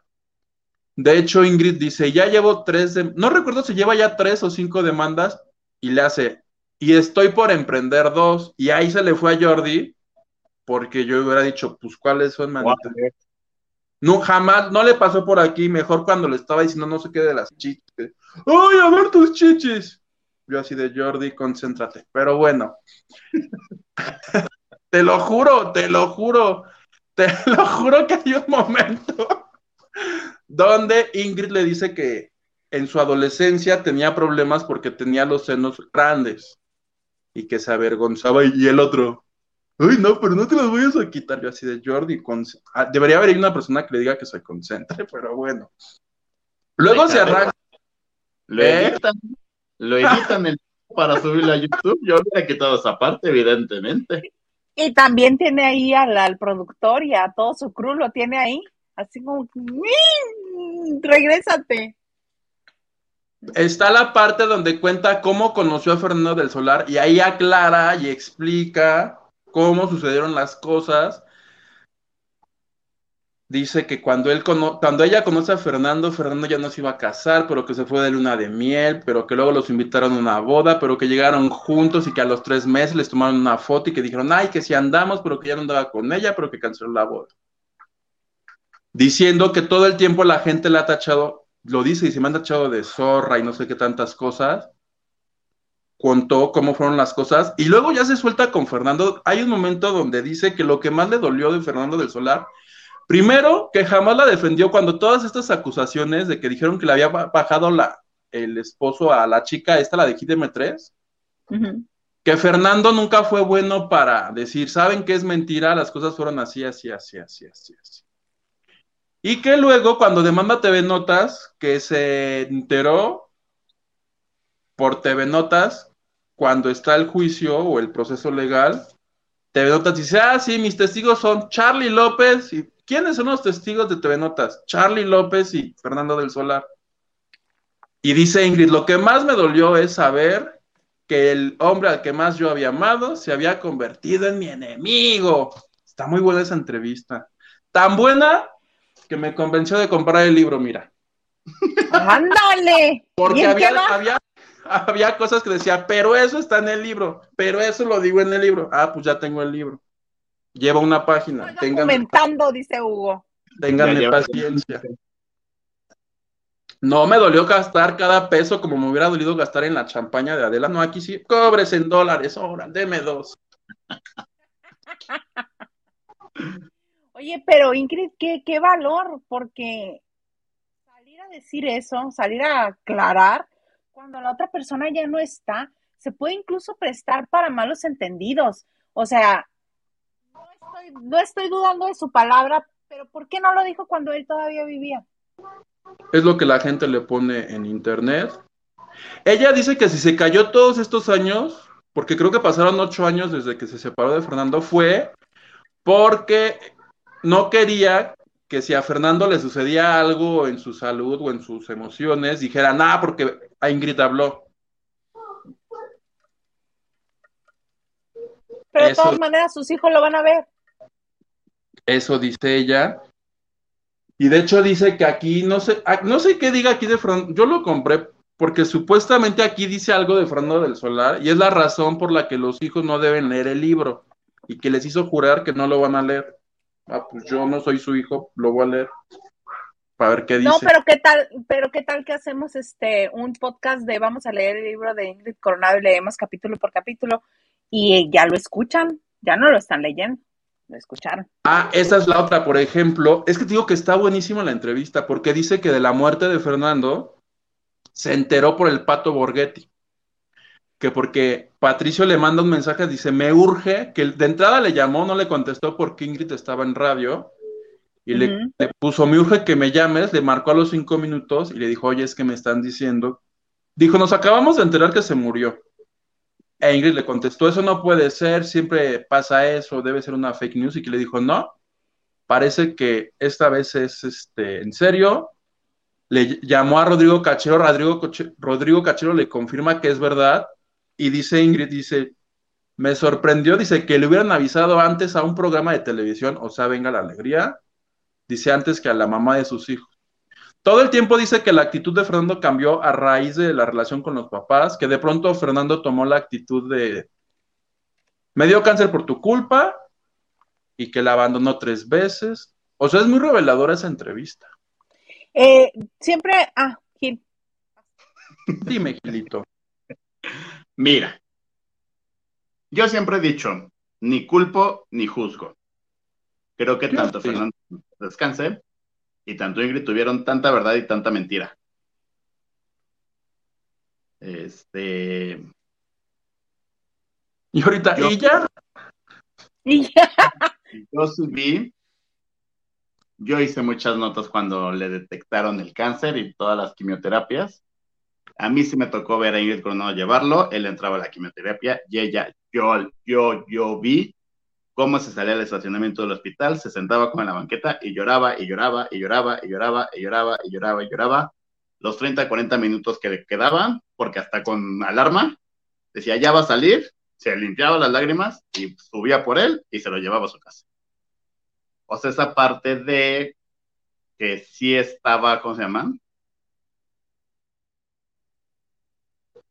De hecho, Ingrid dice: Ya llevo tres, de... no recuerdo si lleva ya tres o cinco demandas, y le hace: y estoy por emprender dos. Y ahí se le fue a Jordi, porque yo hubiera dicho, pues, ¿cuáles son, manita? No, jamás, no le pasó por aquí, mejor cuando le estaba diciendo no sé qué de las chichis. ¡Ay, a ver tus chichis! Yo así de Jordi, concéntrate. Pero bueno, te lo juro, te lo juro, te lo juro que hay un momento donde Ingrid le dice que en su adolescencia tenía problemas porque tenía los senos grandes y que se avergonzaba y el otro, uy, no, pero no te los voy a quitar. Yo así de Jordi, ah, debería haber una persona que le diga que se concentre, pero bueno. Luego se arranca. Lo ¿Eh? editan, lo editan el... para subirlo a YouTube. Yo hubiera quitado esa parte, evidentemente. Y también tiene ahí al, al productor y a todo su crew, lo tiene ahí. Así como, regrésate está la parte donde cuenta cómo conoció a Fernando del Solar y ahí aclara y explica cómo sucedieron las cosas. Dice que cuando, él cuando ella conoce a Fernando, Fernando ya no se iba a casar, pero que se fue de luna de miel, pero que luego los invitaron a una boda, pero que llegaron juntos y que a los tres meses les tomaron una foto y que dijeron, ay, que si andamos, pero que ya no andaba con ella, pero que canceló la boda. Diciendo que todo el tiempo la gente le ha tachado lo dice y se me han echado de zorra y no sé qué tantas cosas. Contó cómo fueron las cosas y luego ya se suelta con Fernando. Hay un momento donde dice que lo que más le dolió de Fernando del Solar, primero, que jamás la defendió cuando todas estas acusaciones de que dijeron que le había bajado la, el esposo a la chica, esta, la de Kidm 3, que Fernando nunca fue bueno para decir, saben que es mentira, las cosas fueron así, así, así, así, así, así. Y que luego, cuando demanda TV Notas, que se enteró por TV Notas, cuando está el juicio o el proceso legal, TV Notas dice, ah, sí, mis testigos son Charlie López. ¿Y quiénes son los testigos de TV Notas? Charlie López y Fernando del Solar. Y dice Ingrid, lo que más me dolió es saber que el hombre al que más yo había amado se había convertido en mi enemigo. Está muy buena esa entrevista. Tan buena que me convenció de comprar el libro, mira. ¡Ándale! Porque había, había, había, cosas que decía, pero eso está en el libro, pero eso lo digo en el libro. Ah, pues ya tengo el libro. Lleva una página. Estoy comentando, dice Hugo. Ténganme paciencia. No me dolió gastar cada peso como me hubiera dolido gastar en la champaña de Adela. No, aquí sí, cobres en dólares, ahora, deme dos. Oye, pero Ingrid, ¿qué, qué valor, porque salir a decir eso, salir a aclarar, cuando la otra persona ya no está, se puede incluso prestar para malos entendidos. O sea, no estoy, dudando de su palabra, pero ¿por qué no lo dijo cuando él todavía vivía? Es lo que la gente le pone en internet. Ella dice que si se cayó todos estos años, porque creo que pasaron ocho años desde que se separó de Fernando, fue porque no quería que si a Fernando le sucedía algo en su salud o en sus emociones, dijera, nada, porque a Ingrid habló. Pero de todas maneras sus hijos lo van a ver. Eso dice ella. Y de hecho dice que aquí, no sé, ah, no sé qué diga aquí de Fernando, yo lo compré porque supuestamente aquí dice algo de Fernando del Solar y es la razón por la que los hijos no deben leer el libro y que les hizo jurar que no lo van a leer. Ah, pues yo no soy su hijo, lo voy a leer. Para ver qué dice. No, pero qué tal, pero qué tal que hacemos este un podcast de vamos a leer el libro de Ingrid Coronado y leemos capítulo por capítulo y ya lo escuchan, ya no lo están leyendo, lo escucharon. Ah, esa es la otra, por ejemplo. Es que te digo que está buenísima la entrevista, porque dice que de la muerte de Fernando se enteró por el pato Borghetti. Que porque Patricio le manda un mensaje, dice, me urge, que de entrada le llamó, no le contestó porque Ingrid estaba en radio, y le, puso, me urge que me llames, le marcó a los cinco minutos y le dijo, oye, es que me están diciendo. Dijo, nos acabamos de enterar que se murió. E Ingrid le contestó, eso no puede ser, siempre pasa eso, debe ser una fake news. Y que le dijo, no, parece que esta vez es este, en serio. Le llamó a Rodrigo Cachero, Rodrigo, Rodrigo Cachero le confirma que es verdad. Y dice Ingrid, dice, me sorprendió, dice que le hubieran avisado antes a un programa de televisión, o sea, venga la alegría, dice antes que a la mamá de sus hijos. Todo el tiempo dice que la actitud de Fernando cambió a raíz de la relación con los papás, que de pronto Fernando tomó la actitud de, me dio cáncer por tu culpa y que la abandonó tres veces. O sea, es muy reveladora esa entrevista. Eh, siempre, ah, Gil, Dime, Gilito. Mira, yo siempre he dicho, ni culpo ni juzgo. Creo que tanto sí. Fernando descanse y tanto Ingrid tuvieron tanta verdad y tanta mentira. Este, Y ahorita, Yo- yo subí, yo hice muchas notas cuando le detectaron el cáncer y todas las quimioterapias. A mí sí me tocó ver a Ingrid Coronado llevarlo, él entraba a la quimioterapia y ella, yo, yo, yo vi cómo se salía del estacionamiento del hospital, se sentaba como en la banqueta y lloraba y lloraba y lloraba y lloraba y lloraba y lloraba y lloraba los 30, 40 minutos que le quedaban, porque hasta con alarma decía ya va a salir, se limpiaba las lágrimas y subía por él y se lo llevaba a su casa. O sea, esa parte de que sí estaba, ¿cómo se llama?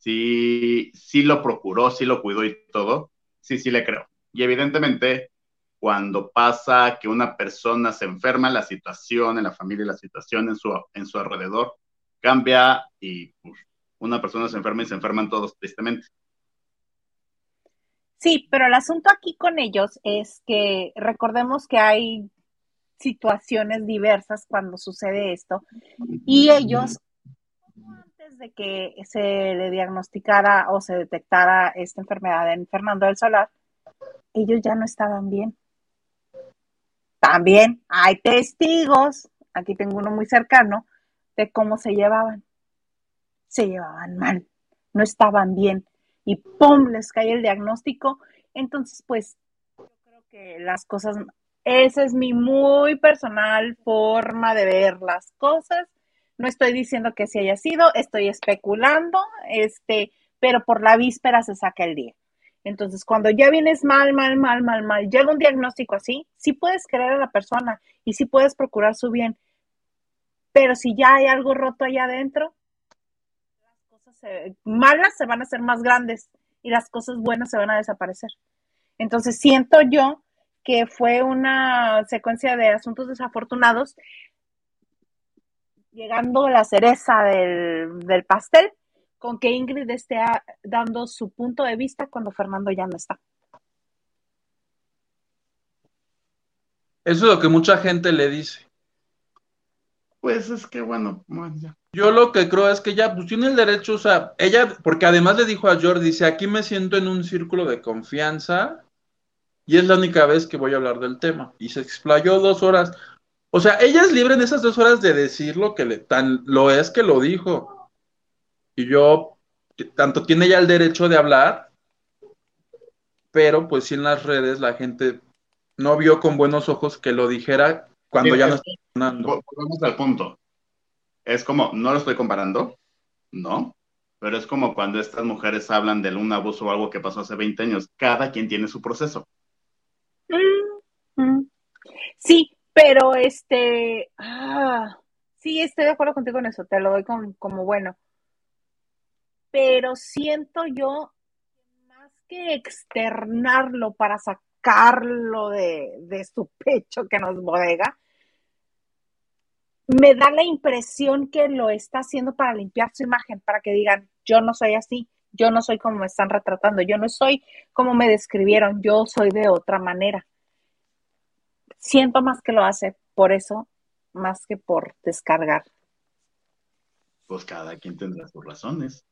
Sí, sí lo procuró, sí lo cuidó y todo, sí, sí le creo. Y evidentemente, cuando pasa que una persona se enferma, la situación en la familia, la situación en su, en su alrededor cambia y pues, una persona se enferma y se enferman todos tristemente. Sí, pero el asunto aquí con ellos es que recordemos que hay situaciones diversas cuando sucede esto y ellos de que se le diagnosticara o se detectara esta enfermedad en Fernando del Solar, ellos ya no estaban bien. También hay testigos, aquí tengo uno muy cercano, de cómo se llevaban. Se llevaban mal, no estaban bien y ¡pum! les cae el diagnóstico. Entonces, pues, yo creo que las cosas, esa es mi muy personal forma de ver las cosas. No estoy diciendo que sí haya sido, estoy especulando, este, pero por la víspera se saca el día. Entonces, cuando ya vienes mal, mal, mal, mal, mal, llega un diagnóstico así, sí puedes querer a la persona y sí puedes procurar su bien, pero si ya hay algo roto allá adentro, las cosas se- malas se van a hacer más grandes y las cosas buenas se van a desaparecer. Entonces, siento yo que fue una secuencia de asuntos desafortunados llegando la cereza del, del pastel con que Ingrid esté a- dando su punto de vista cuando Fernando ya no está. Eso es lo que mucha gente le dice. Pues es que bueno, ya. Yo lo que creo es que ella pues, tiene el derecho, o sea, ella, porque además le dijo a Jordi, dice, aquí me siento en un círculo de confianza y es la única vez que voy a hablar del tema. Y se explayó dos horas. O sea, ella es libre en esas dos horas de decir lo que le, tan lo es que lo dijo. Y yo, tanto tiene ella el derecho de hablar, pero pues sí en las redes la gente no vio con buenos ojos que lo dijera cuando Sí, ya no es está. Vol- Volvemos al punto. Es como, no lo estoy comparando, no, pero es como cuando estas mujeres hablan de un abuso o algo que pasó hace 20 años. Cada quien tiene su proceso. Mm, mm. Sí, pero este, ah, sí, estoy de acuerdo contigo en eso, te lo doy como bueno. Pero siento yo más que externarlo para sacarlo de, de su pecho que nos bodega, me da la impresión que lo está haciendo para limpiar su imagen, para que digan, yo no soy así, yo no soy como me están retratando, yo no soy como me describieron, yo soy de otra manera. Siento más que lo hace por eso, más que por descargar. Pues cada quien tendrá sus razones.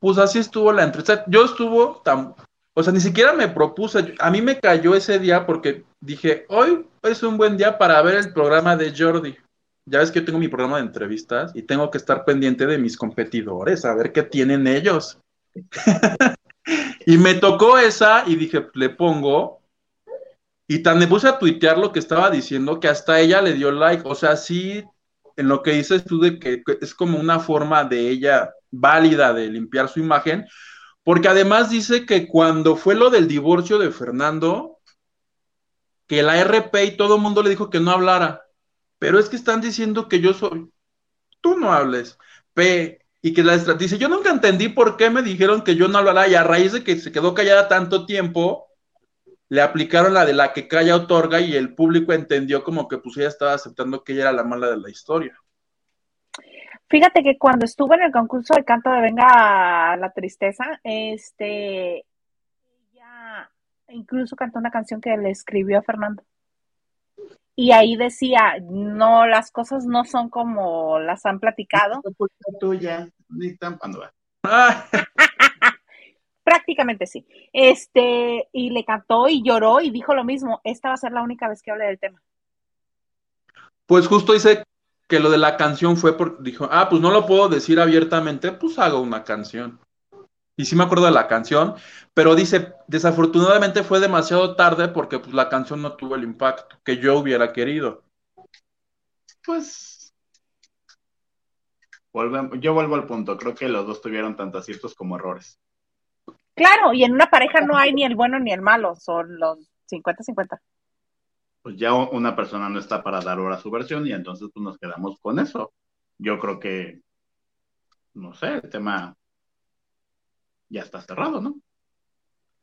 Pues así estuvo la entrevista. Yo estuvo tan, o sea, ni siquiera me propuse, a mí me cayó ese día porque dije, hoy es un buen día para ver el programa de Jordi. Ya ves que yo tengo mi programa de entrevistas y tengo que estar pendiente de mis competidores, a ver qué tienen ellos. y me tocó esa y dije, le pongo. Y tan me puse a tuitear lo que estaba diciendo que hasta ella le dio like. O sea, sí, en lo que dices tú de que es como una forma de ella válida de limpiar su imagen, porque además dice que cuando fue lo del divorcio de Fernando, que la RP y todo el mundo le dijo que no hablara, pero es que están diciendo que yo soy, tú no hables, P, y que la dice, yo nunca entendí por qué me dijeron que yo no hablara, y a raíz de que se quedó callada tanto tiempo, le aplicaron la de la que calla otorga y el público entendió como que pues ella estaba aceptando que ella era la mala de la historia. Fíjate que cuando estuve en el concurso de canto de Venga la Tristeza, este, ella incluso cantó una canción que le escribió a Fernando. Y ahí decía, no, las cosas no son como las han platicado. No es culpa tuya, ni tan cuando va. Prácticamente sí. Este, y le cantó y lloró y dijo lo mismo. Esta va a ser la única vez que hable del tema. Pues justo dice que lo de la canción fue porque dijo, ah, pues no lo puedo decir abiertamente, pues hago una canción. Y sí me acuerdo de la canción, pero dice, desafortunadamente fue demasiado tarde porque pues la canción no tuvo el impacto que yo hubiera querido. Pues. yo vuelvo al punto. Creo que los dos tuvieron tanto aciertos como errores. Claro, y en una pareja no hay ni el bueno ni el malo, son los 50-50. Pues ya una persona no está para dar ahora su versión y entonces pues nos quedamos con eso. Yo creo que, no sé, el tema ya está cerrado, ¿no?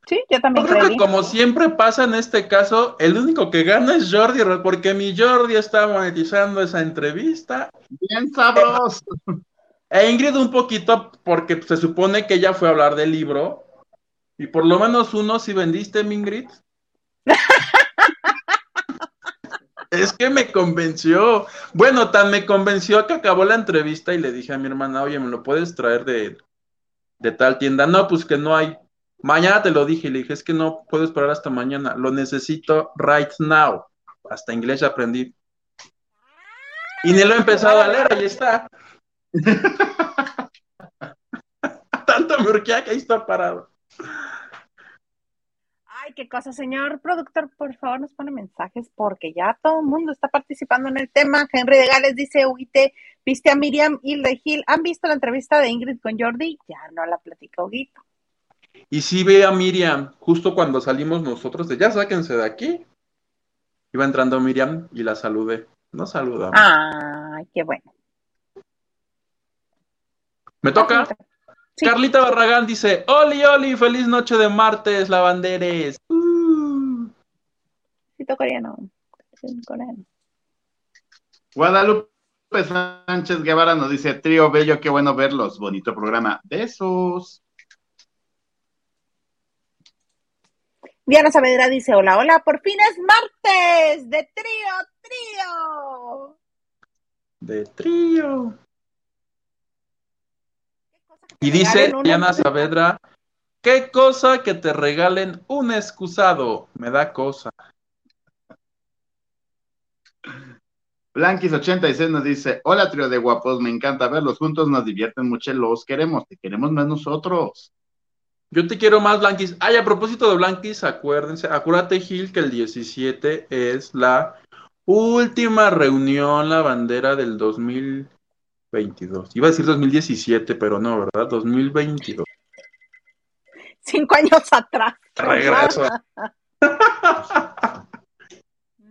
Sí, yo Yo también creo que como siempre pasa en este caso, el único que gana es Jordi, porque mi Jordi está monetizando esa entrevista Bien sabroso. E Ingrid un poquito porque se supone que ella fue a hablar del libro y por lo menos uno sí vendiste, mi Ingrid. Es que me convenció. Bueno, tan me convenció que acabó la entrevista y le dije a mi hermana, oye, ¿me lo puedes traer de, de tal tienda? No, pues que no hay. Mañana te lo dije y le dije, es que no puedo esperar hasta mañana. Lo necesito right now. Hasta inglés aprendí. Y ni lo he empezado a leer, ahí está. Tanto me que ahí está parado. Ay, qué cosa, señor productor, por favor nos pone mensajes porque ya todo el mundo está participando en el tema. Henry de Gales dice, Huguite, ¿viste a Miriam y de Gil? ¿Han visto la entrevista de Ingrid con Jordi? Ya no la platicó Huguito. Y sí ve a Miriam, justo cuando salimos nosotros de ya sáquense de aquí. Iba entrando Miriam y la saludé. No saludamos. Ay, qué bueno. Me toca. Sí. Carlita Barragán dice: Oli, Oli, feliz noche de martes, lavanderes. Uh. Coreano. Coreano. Guadalupe Sánchez Guevara nos dice, trío bello, qué bueno verlos, bonito programa. Besos. Diana Saavedra dice, hola, hola, por fin es martes de trío, trío. De trío. ¿Qué cosa que te Y dice Diana Saavedra, qué cosa que te regalen un excusado. Me da cosa. Blanquis86 nos dice, hola trío de guapos, me encanta verlos juntos, nos divierten mucho, los queremos, te queremos más nosotros. Yo te quiero más, Blanquis. Ay, a propósito de Blanquis, acuérdense, acuérdate, Gil, que el 17 es la última reunión, la bandera del 2022. Iba a decir 2017, pero no, ¿verdad? 2022. Cinco años atrás. Regreso.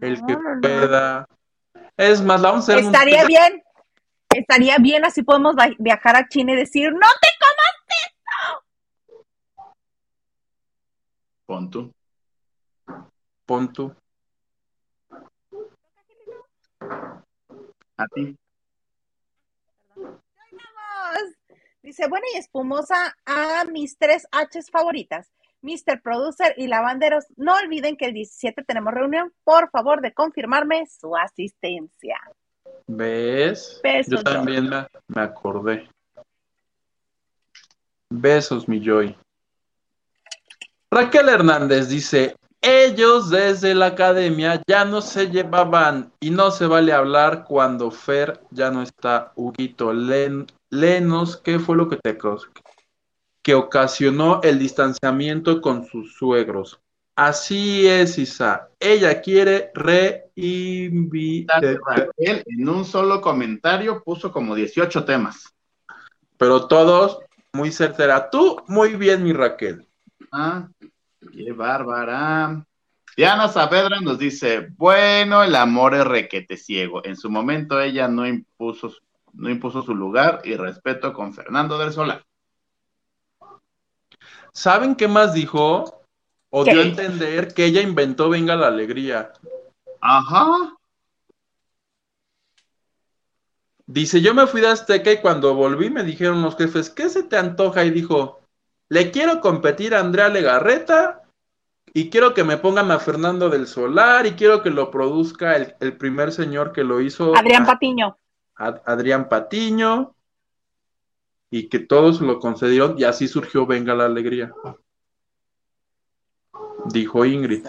El que pueda. Es más, la vamos a hacer un- Estaría bien, estaría bien, así podemos viajar a China y decir, no te Pon tú. Pon tú. A ti. Dice, buena y espumosa a mis tres H's favoritas, Mr. Producer y Lavanderos. No olviden que el 17 tenemos reunión. Por favor, de confirmarme su asistencia. ¿Ves? Besos, Yo también me, me acordé. Besos, mi Joy. Raquel Hernández dice, ellos desde la academia ya no se llevaban y no se vale hablar cuando Fer ya no está. Huguito, len- léenos qué fue lo que te que ocasionó el distanciamiento con sus suegros. Así es, Isa. Ella quiere reinvitar. Raquel en un solo comentario puso como 18 temas. Pero todos muy certera. Tú, muy bien, mi Raquel. Ah, qué bárbara. Diana Saavedra nos dice, bueno, el amor es requete ciego. En su momento ella no impuso, no impuso su lugar y respeto con Fernando del Solar. ¿Saben qué más dijo? O ¿Qué? dio a entender que ella inventó Venga la Alegría. Ajá. Dice, yo me fui de Azteca y cuando volví me dijeron los jefes, ¿qué se te antoja? Y dijo, le quiero competir a Andrea Legarreta y quiero que me pongan a Fernando del Solar y quiero que lo produzca el, el primer señor que lo hizo, Adrián Patiño. Adrián Patiño, y que todos lo concedieron y así surgió Venga la Alegría. Dijo Ingrid.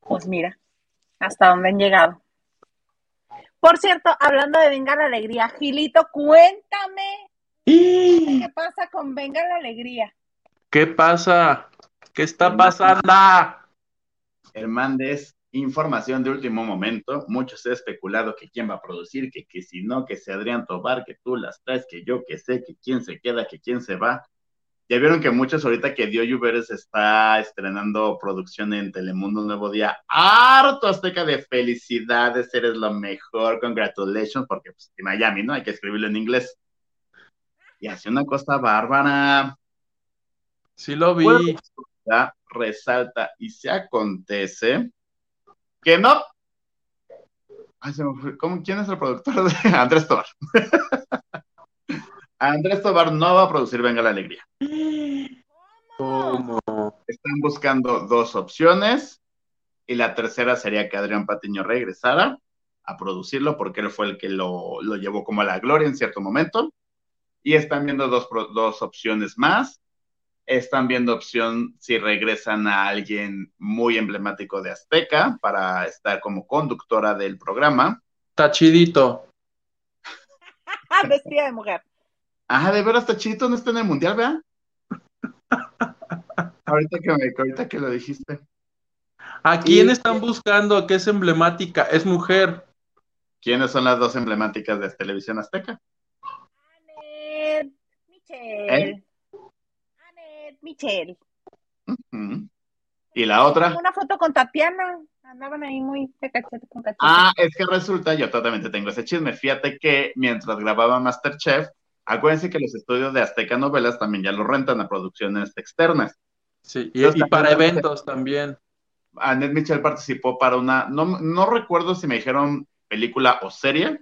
Pues mira, hasta dónde han llegado. Por cierto, hablando de Venga la Alegría, Gilito, cuéntame qué pasa con Venga la Alegría. ¿Qué pasa? ¿Qué está pasando? Hernández, información de último momento. Mucho se ha especulado que quién va a producir, que, que si no, que si Adrián Tobar, que tú las traes, que yo que sé, que quién se queda, que quién se va. Ya vieron que muchos ahorita que Dio Lluveres está estrenando producción en Telemundo Nuevo Día. Harto Azteca de felicidades, eres lo mejor, congratulations, porque pues, en Miami, ¿no? Hay que escribirlo en inglés. Y hace una cosa bárbara. Sí lo vi. Bueno, ya resalta y se acontece que no. Ay, se me fue. ¿Cómo, ¿Quién es el productor de Andrés Tobar? Andrés Tobar no va a producir Venga la Alegría. ¿Cómo? Están buscando dos opciones y la tercera sería que Adrián Patiño regresara a producirlo porque él fue el que lo, lo llevó como a la gloria en cierto momento. Y están viendo dos, dos opciones más. Están viendo opción si regresan a alguien muy emblemático de Azteca para estar como conductora del programa. Está chidito. Vestida de mujer. Ajá, de veras está chito, no está en el mundial, ¿verdad? ahorita, que me, ahorita que lo dijiste. ¿A quién Y- están buscando que es emblemática? Es mujer. ¿Quiénes son las dos emblemáticas de Televisión Azteca? Michelle. ¿Eh? Michelle. Y la otra. Una foto con Tatiana. Andaban ahí muy de cachete con cachete. Ah, es que resulta, yo totalmente tengo ese chisme. Fíjate que mientras grababa Masterchef, acuérdense que los estudios de Azteca Novelas también ya lo rentan a producciones externas. Sí, y, Entonces, y para eventos también. Annette Mitchell participó para una, no, no recuerdo si me dijeron película o serie,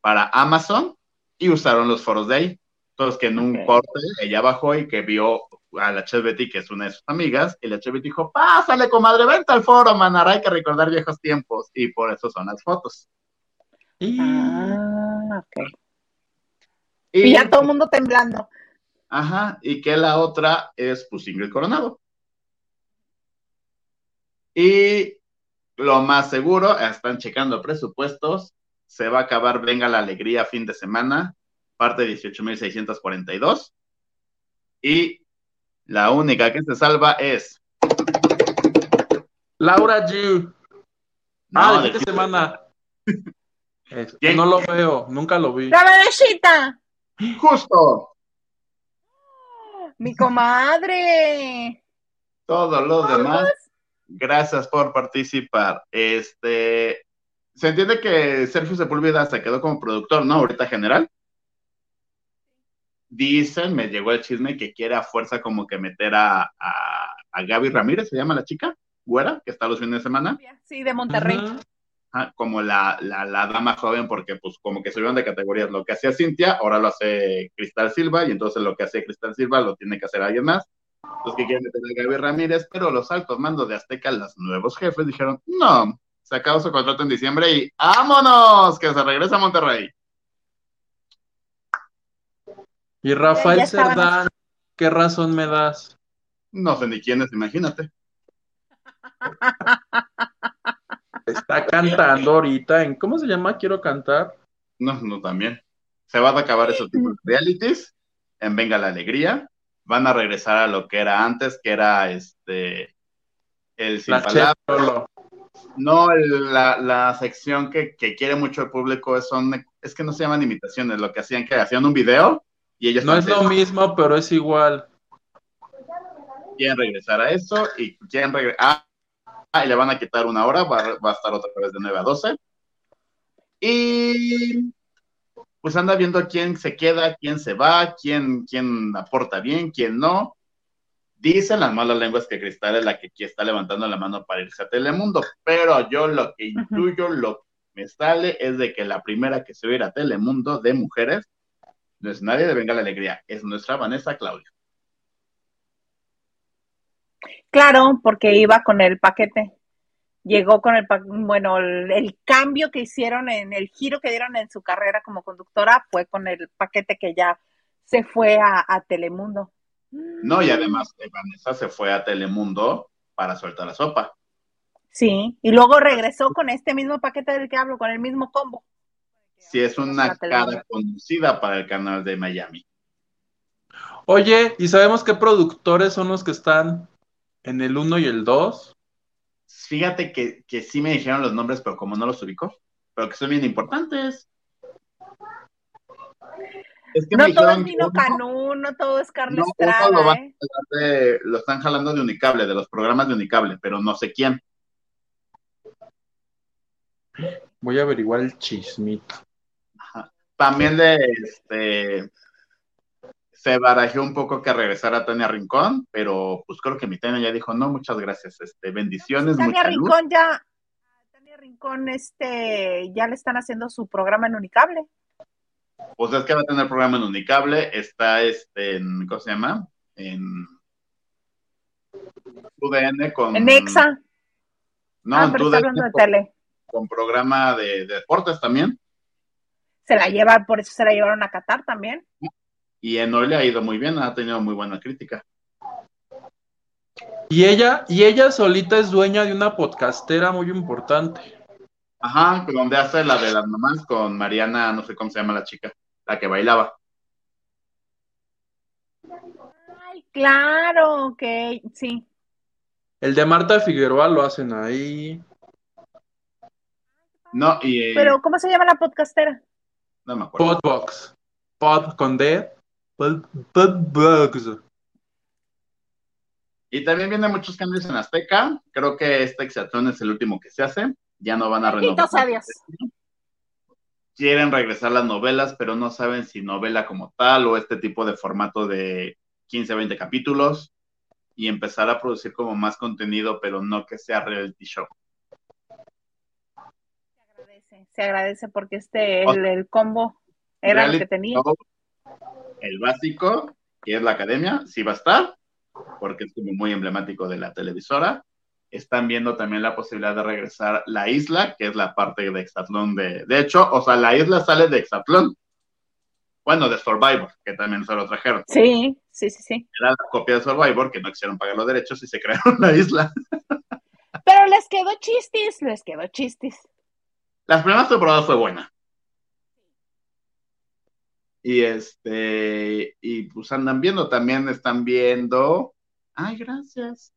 para Amazon, y usaron los foros de ahí. Entonces, que en un corte ella bajó y que vio a la Chet Betty, que es una de sus amigas, y la Chet Betty dijo, pásale, comadre, vente al foro, manara, hay que recordar viejos tiempos, y por eso son las fotos. Y Ah, ok. Y, Y ya todo el mundo temblando. Ajá, y que la otra es pues Ingrid Coronado. Y lo más seguro, están checando presupuestos, se va a acabar Venga la Alegría fin de semana, parte 18.642. Y la única que se salva es... Laura G. No, ah, de fin de semana. No lo veo, nunca lo vi. ¡La bebecita! Justo ¡Mi comadre! todo lo demás. Gracias por participar. Este, se entiende que Sergio Sepúlveda se quedó como productor, ¿no? Ahorita general. Dicen, me llegó el chisme que quiere a fuerza como que meter a, a, a Gaby Ramírez, se llama la chica, güera, que está los fines de semana, Sí, de Monterrey. Ajá. ajá, como la, la, la dama joven, porque pues como que subieron de categorías. Lo que hacía Cintia, ahora lo hace Cristal Silva, y entonces lo que hacía Cristal Silva lo tiene que hacer alguien más. Los que quieren meter a Gaby Ramírez, pero los altos mandos de Azteca, los nuevos jefes, dijeron, no, se acabó su contrato en diciembre y ¡vámonos! Que se regresa a Monterrey. Y Rafael Cerdán, ¿qué razón me das? No sé ni quién es, imagínate. Está cantando ahorita en, ¿cómo se llama? Quiero cantar. No, no también. Se van a acabar esos tipos de realities en Venga la Alegría. Van a regresar a lo que era antes, que era este el sin La palabras. No, la, la sección que, que quiere mucho el público es, son, es que no se llaman imitaciones, lo que hacían que hacían un video y ellos No es lo mismo, pero es igual. quieren regresar a eso y quieren regresar. Ah, ah, y le van a quitar una hora, va, a- va a estar otra vez de 9 a 12. Y pues anda viendo quién se queda, quién se va, quién, quién aporta bien, quién no. Dicen las malas lenguas que Cristal es la que aquí está levantando la mano para irse a Telemundo, pero yo lo que intuyo, lo que me sale es de que la primera que se va a ir a Telemundo de mujeres no es nadie de Venga la Alegría, es nuestra Vanessa Claudia. Claro, porque iba con el paquete. Llegó con el pa- bueno, el, el cambio que hicieron en el giro que dieron en su carrera como conductora fue con el paquete que ya se fue a, a Telemundo. No, y además eh, Vanessa se fue a Telemundo para soltar la sopa. Sí, y luego regresó con este mismo paquete del que hablo, con el mismo combo. Si es una cara conocida para el canal de Miami. Oye, ¿y sabemos qué productores son los que están en el 1 y el 2? Fíjate que, que sí me dijeron los nombres, pero como no los ubico, pero que son bien importantes. Es que No todo dijeron es uno- Canú, no todo es Carla No, Estrada, lo, van ¿eh? de- lo están jalando de Unicable, de los programas de Unicable, pero no sé quién. Voy a averiguar el chismito. También de este se barajó un poco que regresara Tania Rincón, pero pues creo que mi Tania ya dijo, no, muchas gracias, este, bendiciones, Tania mucha luz. Rincón ya, Tania Rincón, este, ya le están haciendo su programa en Unicable. Pues es que va a tener programa en Unicable, está este, en, ¿cómo se llama? En UDN con... En Exa. No, ah, en pero está hablando de con, tele. con programa de, de deportes también, Se la lleva, por eso se la llevaron a Qatar también. y en hoy le ha ido muy bien, ha tenido muy buena crítica. Y ella, y ella solita es dueña de una podcastera muy importante. Ajá, donde hace la de las mamás con Mariana, no sé cómo se llama la chica, la que bailaba. Ay, claro, ok, sí. El de Marta Figueroa lo hacen ahí. No, y eh, Pero, ¿cómo se llama la podcastera? No me acuerdo. Podbox. Pod con D. Pod- Podbox. Y también vienen muchos cambios en Azteca. Creo que este Exatlón es el último que se hace. Ya no van a renovar. Dios. Quieren regresar las novelas, pero no saben si novela como tal o este tipo de formato de 15, 20 capítulos. y empezar a producir como más contenido, pero no que sea reality show. Se agradece, porque este, el, el combo era lo que tenía. El básico, que es la academia, sí va a estar, porque es como muy emblemático de la televisora. Están viendo también la posibilidad de regresar la isla, que es la parte de Exatlón de... De hecho, o sea, la isla sale de Exatlón. Bueno, de Survivor, que también se lo trajeron. Sí, sí, sí, sí. Era la copia de Survivor, que no quisieron pagar los derechos y se crearon la isla. Pero les quedó chistis, les quedó chistis. Las primeras temporadas fue buena. Y este, y pues andan viendo, también están viendo. Ay, gracias.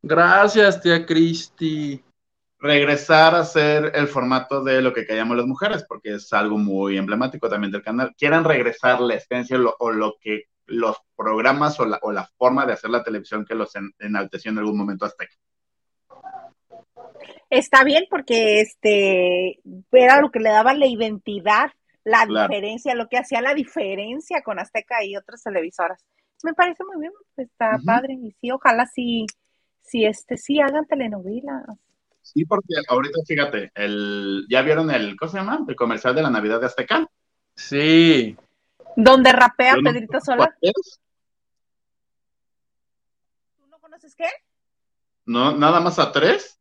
Gracias, tía Cristi. Regresar a hacer el formato de lo que callamos las mujeres, porque es algo muy emblemático también del canal. Quieran regresar la esencia lo, o lo que los programas o la, o la, forma de hacer la televisión que los en, enalteció en algún momento Azteca. Está bien porque este era lo que le daba la identidad la claro. diferencia, lo que hacía la diferencia con Azteca y otras televisoras. Me parece muy bien, está uh -huh. padre. Y sí, ojalá sí, sí, este, sí hagan telenovelas. Sí, porque ahorita fíjate, el, ¿ya vieron el, ¿cómo se llama? El comercial de la Navidad de Azteca. Sí. Donde rapea no Pedrito Sola. ¿Tú no conoces qué? No, nada más a tres.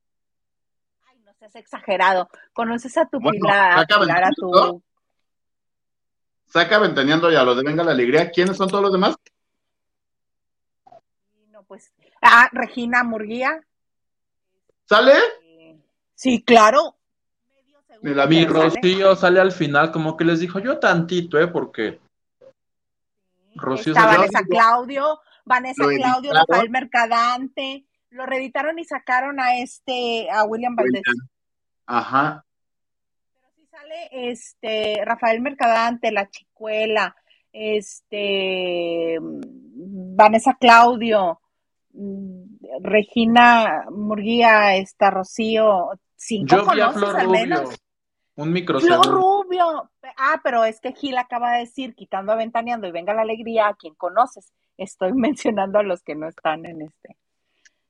Exagerado. ¿Conoces a tu bueno, Pilar, Pilar a tu saca ventaneando ya lo de Venga la Alegría. ¿Quiénes son todos los demás? No, pues, ah, Regina Murguía. ¿Sale? Sí, claro. Mira, mi Rocío sale al final, como que les dijo yo tantito, ¿eh? Porque. Rocío Está Vanessa Claudio, Vanessa lo Claudio. Rafael Mercadante. Lo reeditaron y sacaron a este, a William Valdés. Ajá sale este Rafael Mercadante, La Chicuela, este Vanessa Claudio, Regina Murguía, esta Rocío, cinco Yo vi a Flor al menos. Rubio, un micro Flor Rubio. Ah, pero es que Gil acaba de decir, quitando aventaneando y venga la alegría a quien conoces. Estoy mencionando a los que no están en este.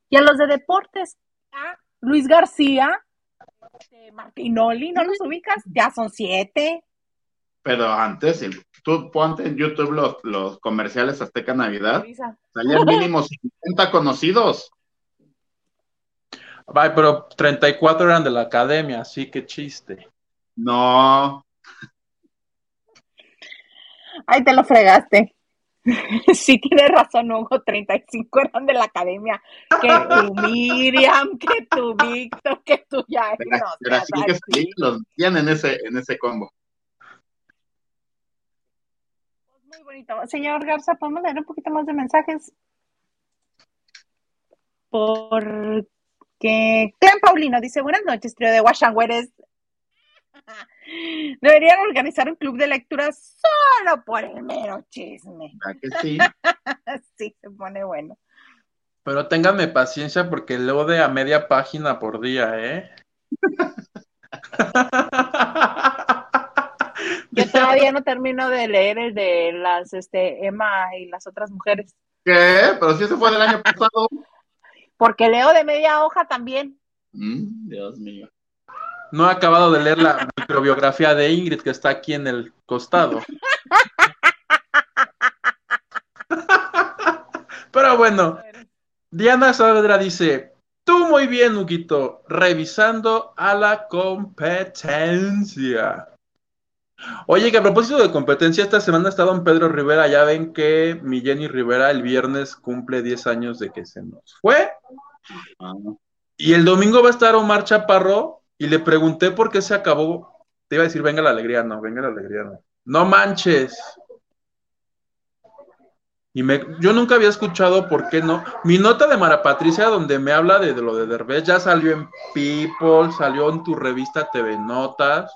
Y a los de deportes, ah, Luis García, este, Martinoli, ¿no los ubicas? Ya son siete. Pero antes, tú ponte en YouTube los, los comerciales Azteca Navidad, salían mínimo 50 conocidos. Ay, pero 34 eran de la academia, así que chiste. No. Ay, te lo fregaste. Sí, tienes razón, Hugo, 35 eran de la academia. Que tú, Miriam, que tú, Víctor, que tú ya. Pero, no, pero así que sí, los tienen en ese, en ese combo. Muy bonito. Señor Garza, ¿podemos leer un poquito más de mensajes? Porque Clan Paulino dice, buenas noches, trío de Washington Deberían organizar un club de lectura solo por el mero chisme. ¿A que sí? sí, se pone bueno. Pero ténganme paciencia porque leo de a media página por día, ¿eh? Yo todavía no termino de leer el de las, este, Emma y las otras mujeres. ¿Qué? Pero si ese fue del año pasado. Porque leo de media hoja también. Mm, Dios mío. No he acabado de leer la microbiografía de Ingrid que está aquí en el costado. Pero bueno, Diana Saavedra dice, tú muy bien, Huguito, revisando a la competencia. Oye, que a propósito de competencia, esta semana está don Pedro Rivera, ya ven que mi Jenny Rivera el viernes cumple 10 años de que se nos fue. Y el domingo va a estar Omar Chaparro y le pregunté por qué se acabó. Te iba a decir, venga la alegría, no, venga la alegría, no. No manches. Y me, yo nunca había escuchado por qué no. Mi nota de Mara Patricia, donde me habla de, de lo de Derbez, ya salió en People, salió en tu revista TV Notas.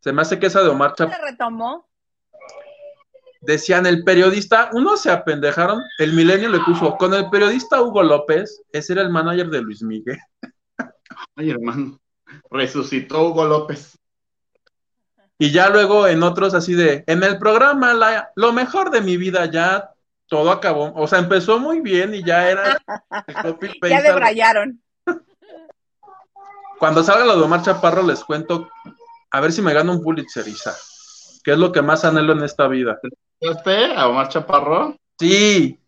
Se me hace que esa de Omar Chaparro. ¿Se retomó? Decían el periodista, uno se apendejaron, el milenio le puso, con el periodista Hugo López, ese era el manager de Luis Miguel. Ay, hermano resucitó Hugo López. Y ya luego en otros así de, en el programa, la, lo mejor de mi vida ya, todo acabó, o sea, empezó muy bien y ya era. Ya le brayaron. Cuando salga lo de Omar Chaparro les cuento, a ver si me gano un Pulitzer, Isa. ¿Qué es lo que más anhelo en esta vida? ¿Este a Omar Chaparro? Sí.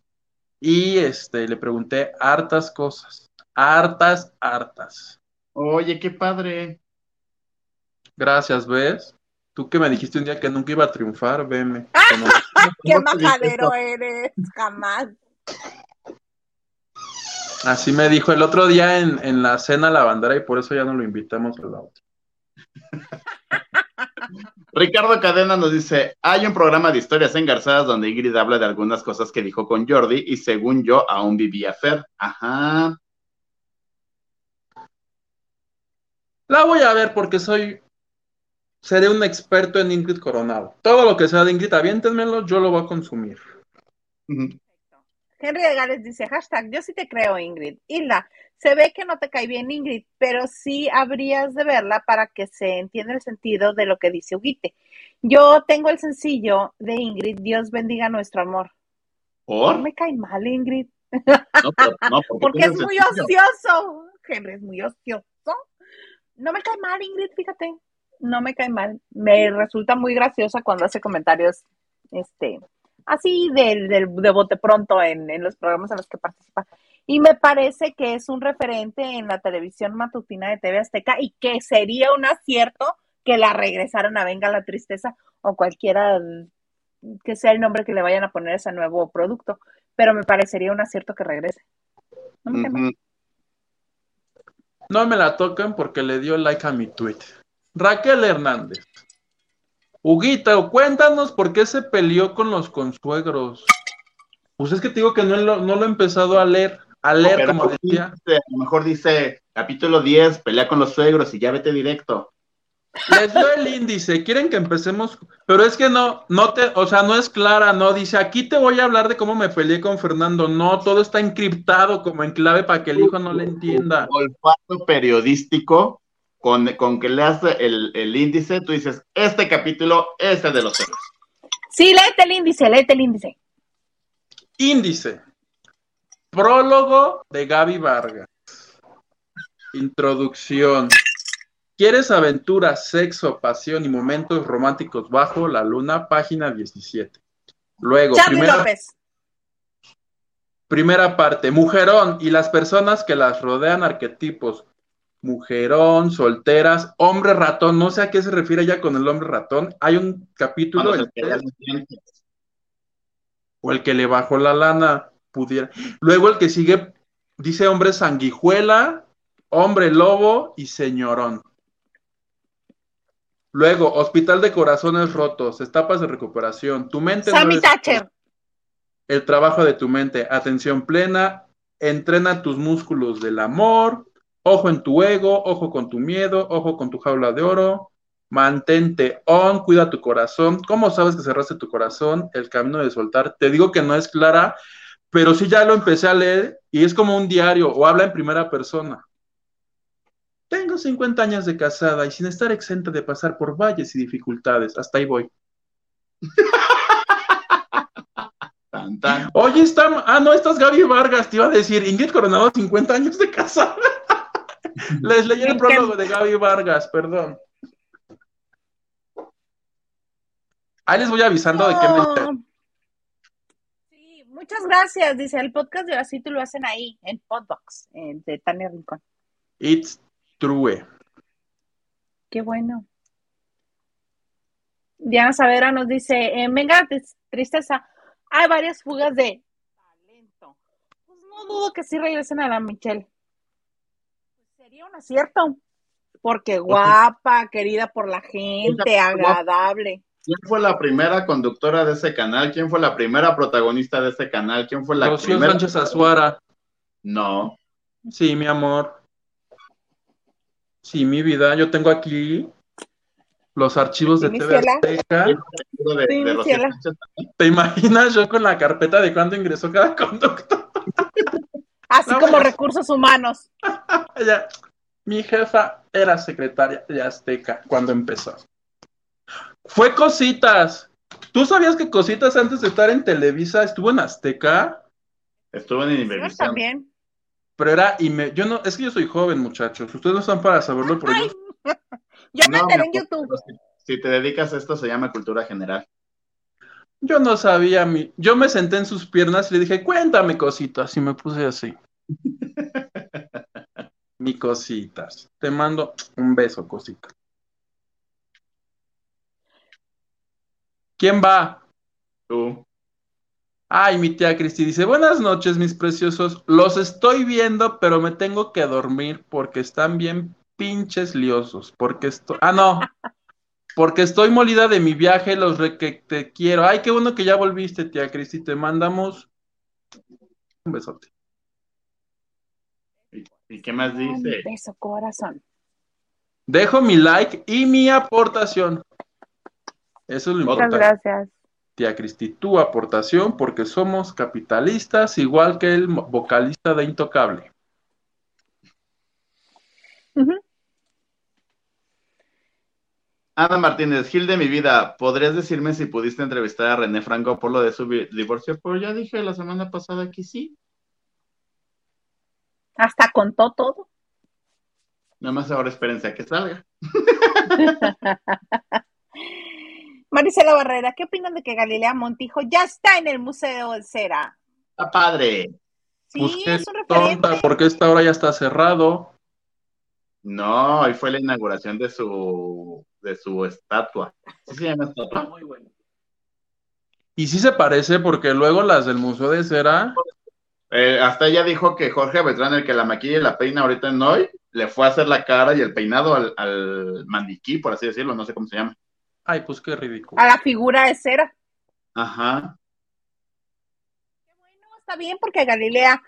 Y este, le pregunté hartas cosas. Hartas, hartas. Oye, qué padre. Gracias, ¿ves? Tú que me dijiste un día que nunca iba a triunfar, veme. Como- Qué ¿Cómo te dices majadero eres, jamás. Así me dijo el otro día en, en la cena la bandera y por eso ya no lo invitamos a la otra. Ricardo Cadena nos dice, hay un programa de historias engarzadas donde Ingrid habla de algunas cosas que dijo con Jordi y según yo aún vivía Fer. Ajá. La voy a ver porque soy. Seré un experto en Ingrid Coronado. Todo lo que sea de Ingrid, aviéntenmelo, yo lo voy a consumir. Henry de Gales dice, hashtag, yo sí te creo, Ingrid. Hilda, se ve que no te cae bien Ingrid, pero sí habrías de verla para que se entienda el sentido de lo que dice Huguite. Yo tengo el sencillo de Ingrid, Dios bendiga nuestro amor. No me cae mal, Ingrid, No, pero- no, porque es muy ocioso. Henry es muy ocioso. No me cae mal, Ingrid, fíjate. No me cae mal. Me resulta muy graciosa cuando hace comentarios, este, así del, del- de bote pronto en, en los programas en los que participa. Y me parece que es un referente en la televisión matutina de TV Azteca y que sería un acierto que la regresaran a Venga la Tristeza o cualquiera que sea el nombre que le vayan a poner ese nuevo producto. Pero me parecería un acierto que regrese. No me cae mal. No me la tocan porque le dio like a mi tweet. Raquel Hernández. Huguito, cuéntanos por qué se peleó con los consuegros. Pues es que te digo que no lo, no lo he empezado a leer. A leer, como decía. dice, a lo mejor dice capítulo 10, pelea con los suegros y ya vete directo. Les doy el índice, quieren que empecemos, pero es que no, no te, o sea, no es clara, no, dice, aquí te voy a hablar de cómo me peleé con Fernando, no, todo está encriptado como en clave para que el hijo no le entienda. Olfato periodístico, con, con que leas el, el índice, tú dices, este capítulo es el de los suegros. Sí, léete el índice, léete el índice. Índice. Prólogo de Gaby Vargas. Introducción. ¿Quieres aventura, sexo, pasión y momentos románticos bajo la luna? Página 17. Luego, Charlie primera, López. primera parte, mujerón y las personas que las rodean, arquetipos. Mujerón, solteras, hombre ratón, no sé a qué se refiere ya con el hombre ratón. Hay un capítulo o el que le bajó la lana pudiera. Luego el que sigue dice hombre sanguijuela, hombre lobo y señorón. Luego, hospital de corazones rotos, etapas de recuperación, tu mente no Sammy Thatcher. el trabajo de tu mente, atención plena, entrena tus músculos del amor, ojo en tu ego, ojo con tu miedo, ojo con tu jaula de oro, mantente on, cuida tu corazón. ¿Cómo sabes que cerraste tu corazón? El camino de soltar. Te digo que no es clara, pero sí ya lo empecé a leer y es como un diario o habla en primera persona. Tengo 50 años de casada y sin estar exenta de pasar por valles y dificultades. Hasta ahí voy. Tan, tan. Oye, está. Ah, no, esta es Gaby Vargas, te iba a decir. Ingrid Coronado, 50 años de casada. Les leí el ¿En prólogo de Gaby Vargas, perdón. Ahí les voy avisando de qué me. Sí, muchas gracias. Dice el podcast de así tú lo hacen ahí, en Podbox, de Tania Rincón. It's true. Qué bueno. Diana Savera nos dice, eh, venga, tristeza, hay varias fugas de talento. Pues no dudo que sí regresen a la Michelle. Pues sería un acierto, porque guapa, querida por la gente, agradable. ¿Quién fue la primera conductora de ese canal? ¿Quién fue la primera protagonista de ese canal? ¿Quién fue la Rocío primera? Sánchez Azuara. No. Sí, mi amor. Sí, mi vida. Yo tengo aquí los archivos de TV. Azteca. De, Sí, de. ¿Te imaginas yo con la carpeta de cuándo ingresó cada conductor? Así No, como bueno. recursos humanos. Mi jefa era secretaria de Azteca cuando empezó. Fue cositas. ¿Tú sabías que Cositas antes de estar en Televisa estuvo en Azteca? Estuvo en Pues Invervisión. también. Pero era, y me, yo no, es que yo soy joven, muchachos. Ustedes no están para saberlo, pero Ay, yo, yo me No, enteré en YouTube. Si, si te dedicas a esto, se llama cultura general. yo no sabía. Mi, yo me senté en sus piernas y le dije, cuéntame cositas, y me puse así. Mi cositas. Te mando un beso, cosita. ¿Quién va? Tú. Ay, mi tía Cristi dice, buenas noches, mis preciosos. Los estoy viendo, pero me tengo que dormir porque están bien pinches liosos. Porque estoy... Ah, no. Porque estoy molida de mi viaje, los re que te quiero. Ay, qué bueno que ya volviste, tía Cristi. Te mandamos un besote. ¿Y, y qué más Ay, dice? beso, corazón. Dejo mi like y mi aportación. Eso es lo Muchas importante. gracias. Tía Cristi, tu aportación porque somos capitalistas, igual que el vocalista de Intocable. Ana Martínez, Gil de mi vida, ¿podrías decirme si pudiste entrevistar a René Franco por lo de su divorcio? Pues ya dije la semana pasada que sí. Hasta contó todo. Nada más ahora espérense a que salga. Marisela Barrera, ¿qué opinan de que Galilea Montijo ya está en el Museo de Cera? Está padre. Sí, Pues qué es un referente. tonta, porque esta hora ya está cerrado. No, hoy fue la inauguración de su de su estatua. ¿Sí se llama estatua? Muy bueno. Y sí se parece porque luego las del Museo de Cera, Eh, hasta ella dijo que Jorge Beltrán, el que la maquilla y la peina ahorita en hoy, le fue a hacer la cara y el peinado al, al maniquí, por así decirlo, no sé cómo se llama. Ay, pues qué ridículo. A la figura de cera. Ajá. Bueno, está bien porque Galilea,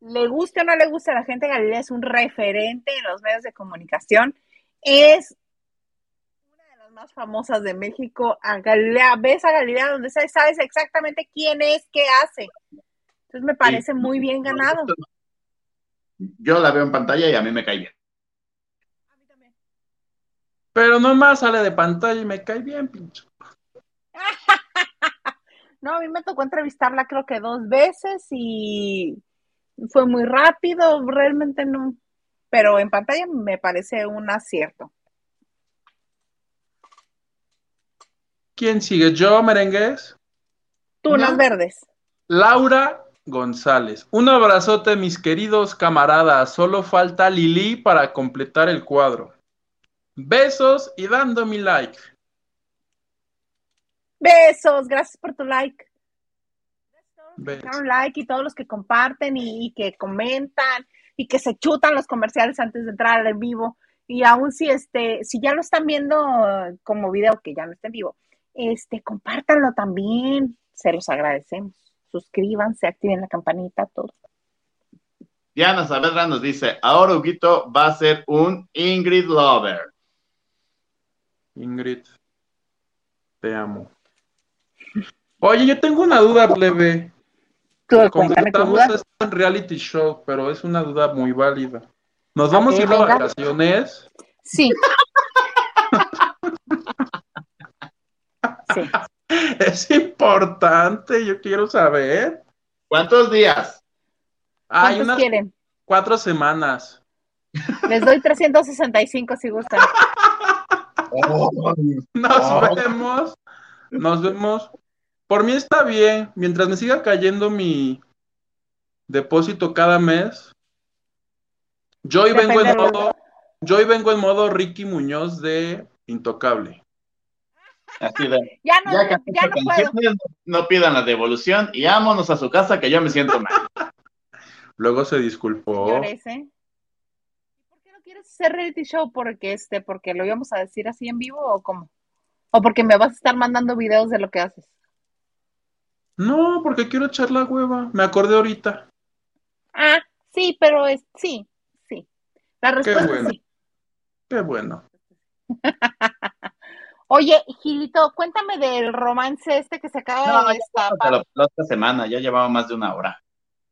le guste o no le guste a la gente, Galilea es un referente en los medios de comunicación. Es una de las más famosas de México. A Galilea, ves a Galilea donde sea, sabes exactamente quién es, qué hace. Entonces me parece Sí. muy bien ganado. Yo la veo en pantalla y a mí me cae bien. Pero nomás sale de pantalla y me cae bien, pinche. No, a mí me tocó entrevistarla creo que dos veces y fue muy rápido, realmente no. Pero en pantalla me parece un acierto. ¿Quién sigue? ¿Yo, merengues? Tunas No. verdes. Laura González. Un abrazote, mis queridos camaradas. Solo falta Lili para completar el cuadro. Besos y dando mi like. Besos, gracias por tu like. Besos. Dejaron like y todos los que comparten y, y que comentan y que se chutan los comerciales antes de entrar al en vivo. Y aún si este, si ya lo están viendo como video, que ya no está en vivo, este, compártanlo también. Se los agradecemos. Suscríbanse, activen la campanita, todo. Diana Saavedra nos dice, ahora Huguito va a ser un Ingrid Lover. Ingrid, te amo. Oye, yo tengo una duda, plebe. Esto en reality show, pero es una duda muy válida. ¿Nos vamos a ir venga. vacaciones? Sí. Sí. Es importante, yo quiero saber. ¿Cuántos días? Hay ¿Cuántos unas quieren? cuatro semanas. Les doy 365 si gustan. Nos Oh. vemos. Nos vemos. Por mí está bien. Mientras me siga cayendo mi depósito cada mes. Yo hoy vengo en modo, yo hoy vengo en modo Ricky Muñoz de Intocable. Así de, Ya no, ya ya, no puedo. canciones, no pidan la devolución y vámonos a su casa que yo me siento mal. Luego se disculpó. Señores, ¿eh? ¿Y por qué no quieres hacer reality show? Porque este, porque lo íbamos a decir así en vivo o cómo? O porque me vas a estar mandando videos de lo que haces. No, porque quiero echar la hueva. Me acordé ahorita. Ah, sí, pero es sí, sí. La respuesta bueno. es sí. Qué bueno. Oye, Gilito, cuéntame del romance este que se acaba No, de destapar. Pero la otra semana, ya llevaba más de una hora.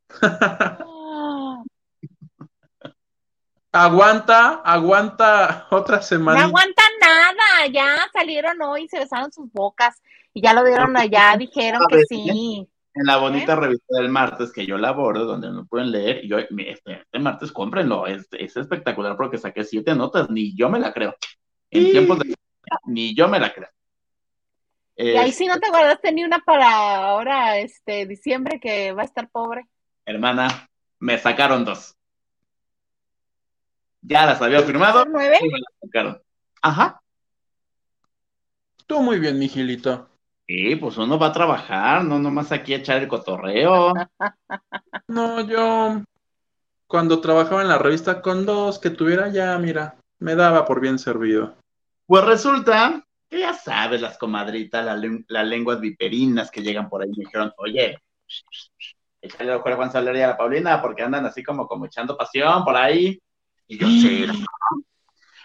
Ah, Aguanta, aguanta otra No semana. aguantan nada, ya salieron hoy, se besaron sus bocas Y ya lo dieron allá, dijeron que sí. En la bonita revista del martes que yo laboro, donde no pueden leer, y yo, este, este martes cómprenlo, es, es espectacular porque saqué siete notas, ni yo me la creo. En Sí. tiempos de ni yo me la creo. Y ahí sí no te guardaste ni una para ahora, este, diciembre, que va a estar pobre. Hermana, me sacaron dos. Ya las había firmado ¿Nueve? y me las sacaron. Ajá. Tú muy bien, mi Gilito. Sí, pues uno va a trabajar, no nomás aquí a echar el cotorreo. No, yo cuando trabajaba en la revista con dos que tuviera ya, mira, me daba por bien servido. Pues resulta que ya sabes, las comadritas, la las lenguas viperinas que llegan por ahí me dijeron, oye, échale ojo a Juan Soler y a la Paulina, porque andan así como, como echando pasión por ahí. Y yo, sí.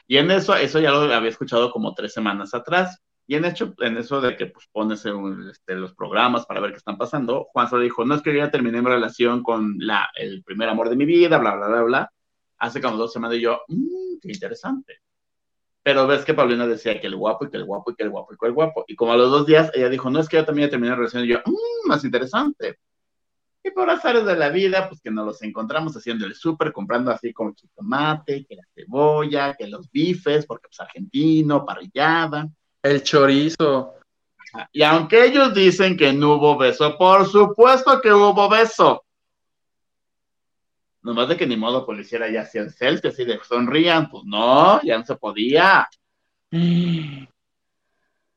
Y en eso, eso ya lo había escuchado como tres semanas atrás. Y en hecho, en eso de que pues pones este, los programas para ver qué están pasando, Juan Soler dijo, no es que ya terminé mi relación con la, el primer amor de mi vida, bla, bla, bla, bla. Hace como dos semanas y yo, mmm, qué interesante. Pero ves que Paulina decía que el guapo y que el guapo y que el guapo y que el guapo. Y como a los dos días ella dijo, no es que yo también ya terminé la relación. Y yo, mmm, más interesante. Y por azares de la vida, pues que nos los encontramos haciendo el súper, comprando así como jitomate, que la cebolla, que los bifes, porque pues argentino, parrillada. El chorizo. Y aunque ellos dicen que no hubo beso, por supuesto que hubo beso. Nomás de que ni modo pues le hiciera ya así el selfie, así de sonrían, pues no, ya no se podía.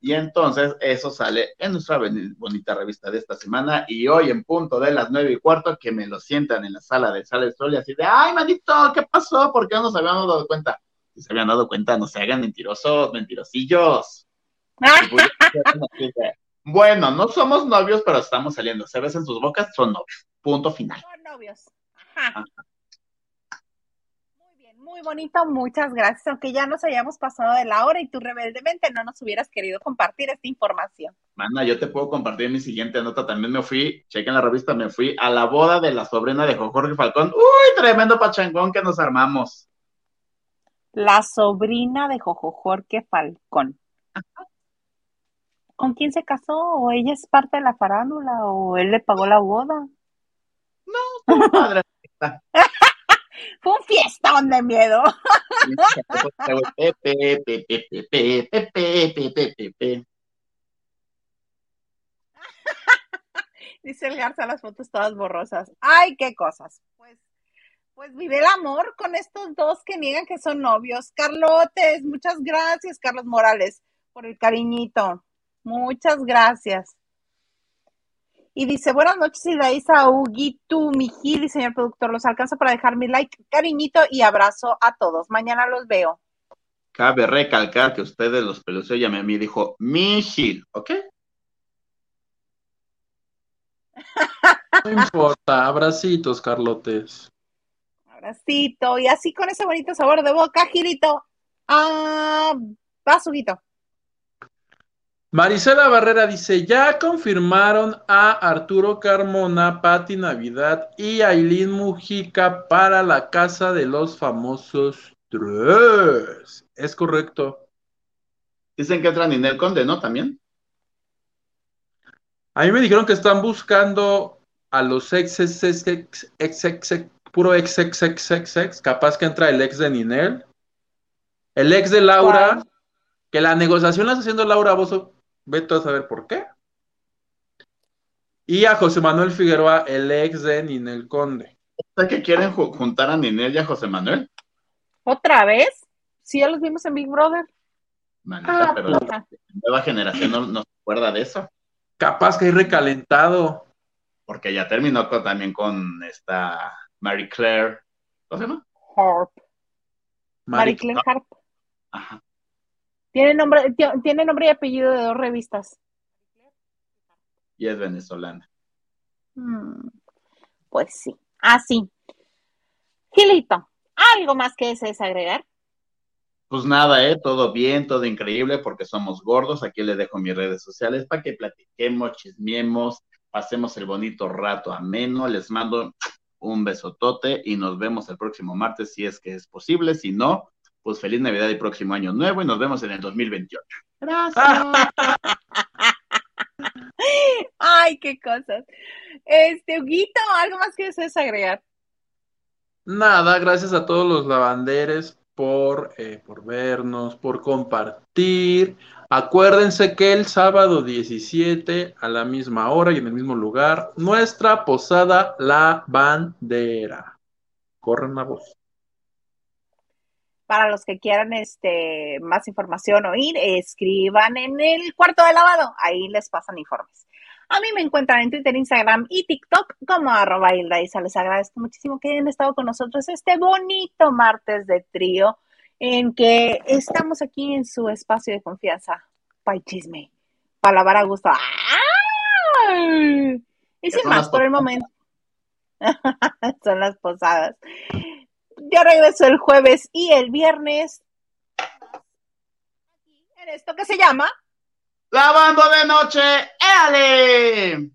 Y entonces eso sale en nuestra bonita revista de esta semana y hoy en punto de las nueve y cuarto que me lo sientan en la sala de sala de sol y así de, ay, manito, ¿qué pasó? ¿Por qué no nos habíamos dado cuenta? Si se habían dado cuenta, no se hagan mentirosos, mentirosillos. Bueno, no somos novios, pero estamos saliendo. Se besan sus bocas, son novios. Punto final. son novios. Ajá. Muy bonito, muchas gracias. Aunque ya nos hayamos pasado de la hora y tú rebeldemente no nos hubieras querido compartir esta información. Mana, yo te puedo compartir mi siguiente nota. También me fui, chequen la revista, me fui a la boda de la sobrina de Jorge Falcón. Uy, tremendo pachangón que nos armamos. La sobrina de Jojo Jorge Falcón. ¿Con quién se casó? ¿O ella es parte de la farándula? ¿O él le pagó la boda? Estuvo padre. Fue un fiestón de miedo. Dice el Garza las fotos todas borrosas. Ay, qué cosas. Pues, pues vive el amor con estos dos que niegan que son novios. Carlotes, muchas gracias, Carlos Morales, por el cariñito. Muchas gracias. Y dice, buenas noches, Isaísa, Huguito, mi Gil y señor productor. Los alcanza para dejar mi like, cariñito y abrazo a todos. Mañana los veo. Cabe recalcar que ustedes los peluceos llamé a mí y dijo, mi Gil, ¿ok? No importa, abracitos, Carlotes. Abracito. Y así con ese bonito sabor de boca, Gilito. Ah, vas, Huguito. Marisela Barrera dice, ya confirmaron a Arturo Carmona, Patti Navidad y Aileen Mujica para la Casa de los Famosos 3. Es correcto. Dicen que entra Ninel Conde, ¿no? También. A mí me dijeron que están buscando a los ex, ex, ex, ex, ex, ex, ex, puro ex, ex, ex, ex, ex. Capaz que entra el ex de Ninel, el ex de Laura, ¿Cuál? que la negociación la está haciendo Laura Bozo, vete a saber por qué. Y a José Manuel Figueroa, el ex de Ninel Conde. ¿Está que quieren ju- juntar a Ninel y a José Manuel? ¿Otra vez? Sí, ya los vimos en Big Brother. Manita, Ah, pero la nueva generación no, no se acuerda de eso. Capaz que hay recalentado. Porque ya terminó con- también con esta Marie Claire. ¿Cómo se llama? Harp. Marie Claire Harp. Ajá. Tiene nombre, ti- tiene nombre y apellido de dos revistas. Y es venezolana. Mm, pues sí. Así. Gilito, ¿algo más que desees agregar? Pues nada, ¿eh? Todo bien, todo increíble, porque somos gordos. Aquí les dejo mis redes sociales para que platiquemos, chismiemos, pasemos el bonito rato ameno. Les mando un besotote y nos vemos el próximo martes si es que es posible. Si no, pues feliz Navidad y próximo año nuevo y nos vemos en el 2028. Gracias. Ay, qué cosas. Este, Huguito, ¿algo más que desees agregar? Nada, gracias a todos los lavanderes por, eh, por vernos, por compartir. Acuérdense que el sábado 17 a la misma hora y en el mismo lugar, nuestra posada La Bandera. Corren la voz. Para los que quieran este, más información o ir, escriban en el cuarto de lavado. Ahí les pasan informes. A mí me encuentran en Twitter, Instagram y TikTok como arroba Hilda Isa. Les agradezco muchísimo que hayan estado con nosotros este bonito martes de trío en que estamos aquí en su espacio de confianza. Pay chisme. Para lavar a gusto. ¡Ay! Y sin más, por el momento. Son las posadas. Yo regreso el jueves y el viernes. En esto que se llama Lavando de noche, ¡éale!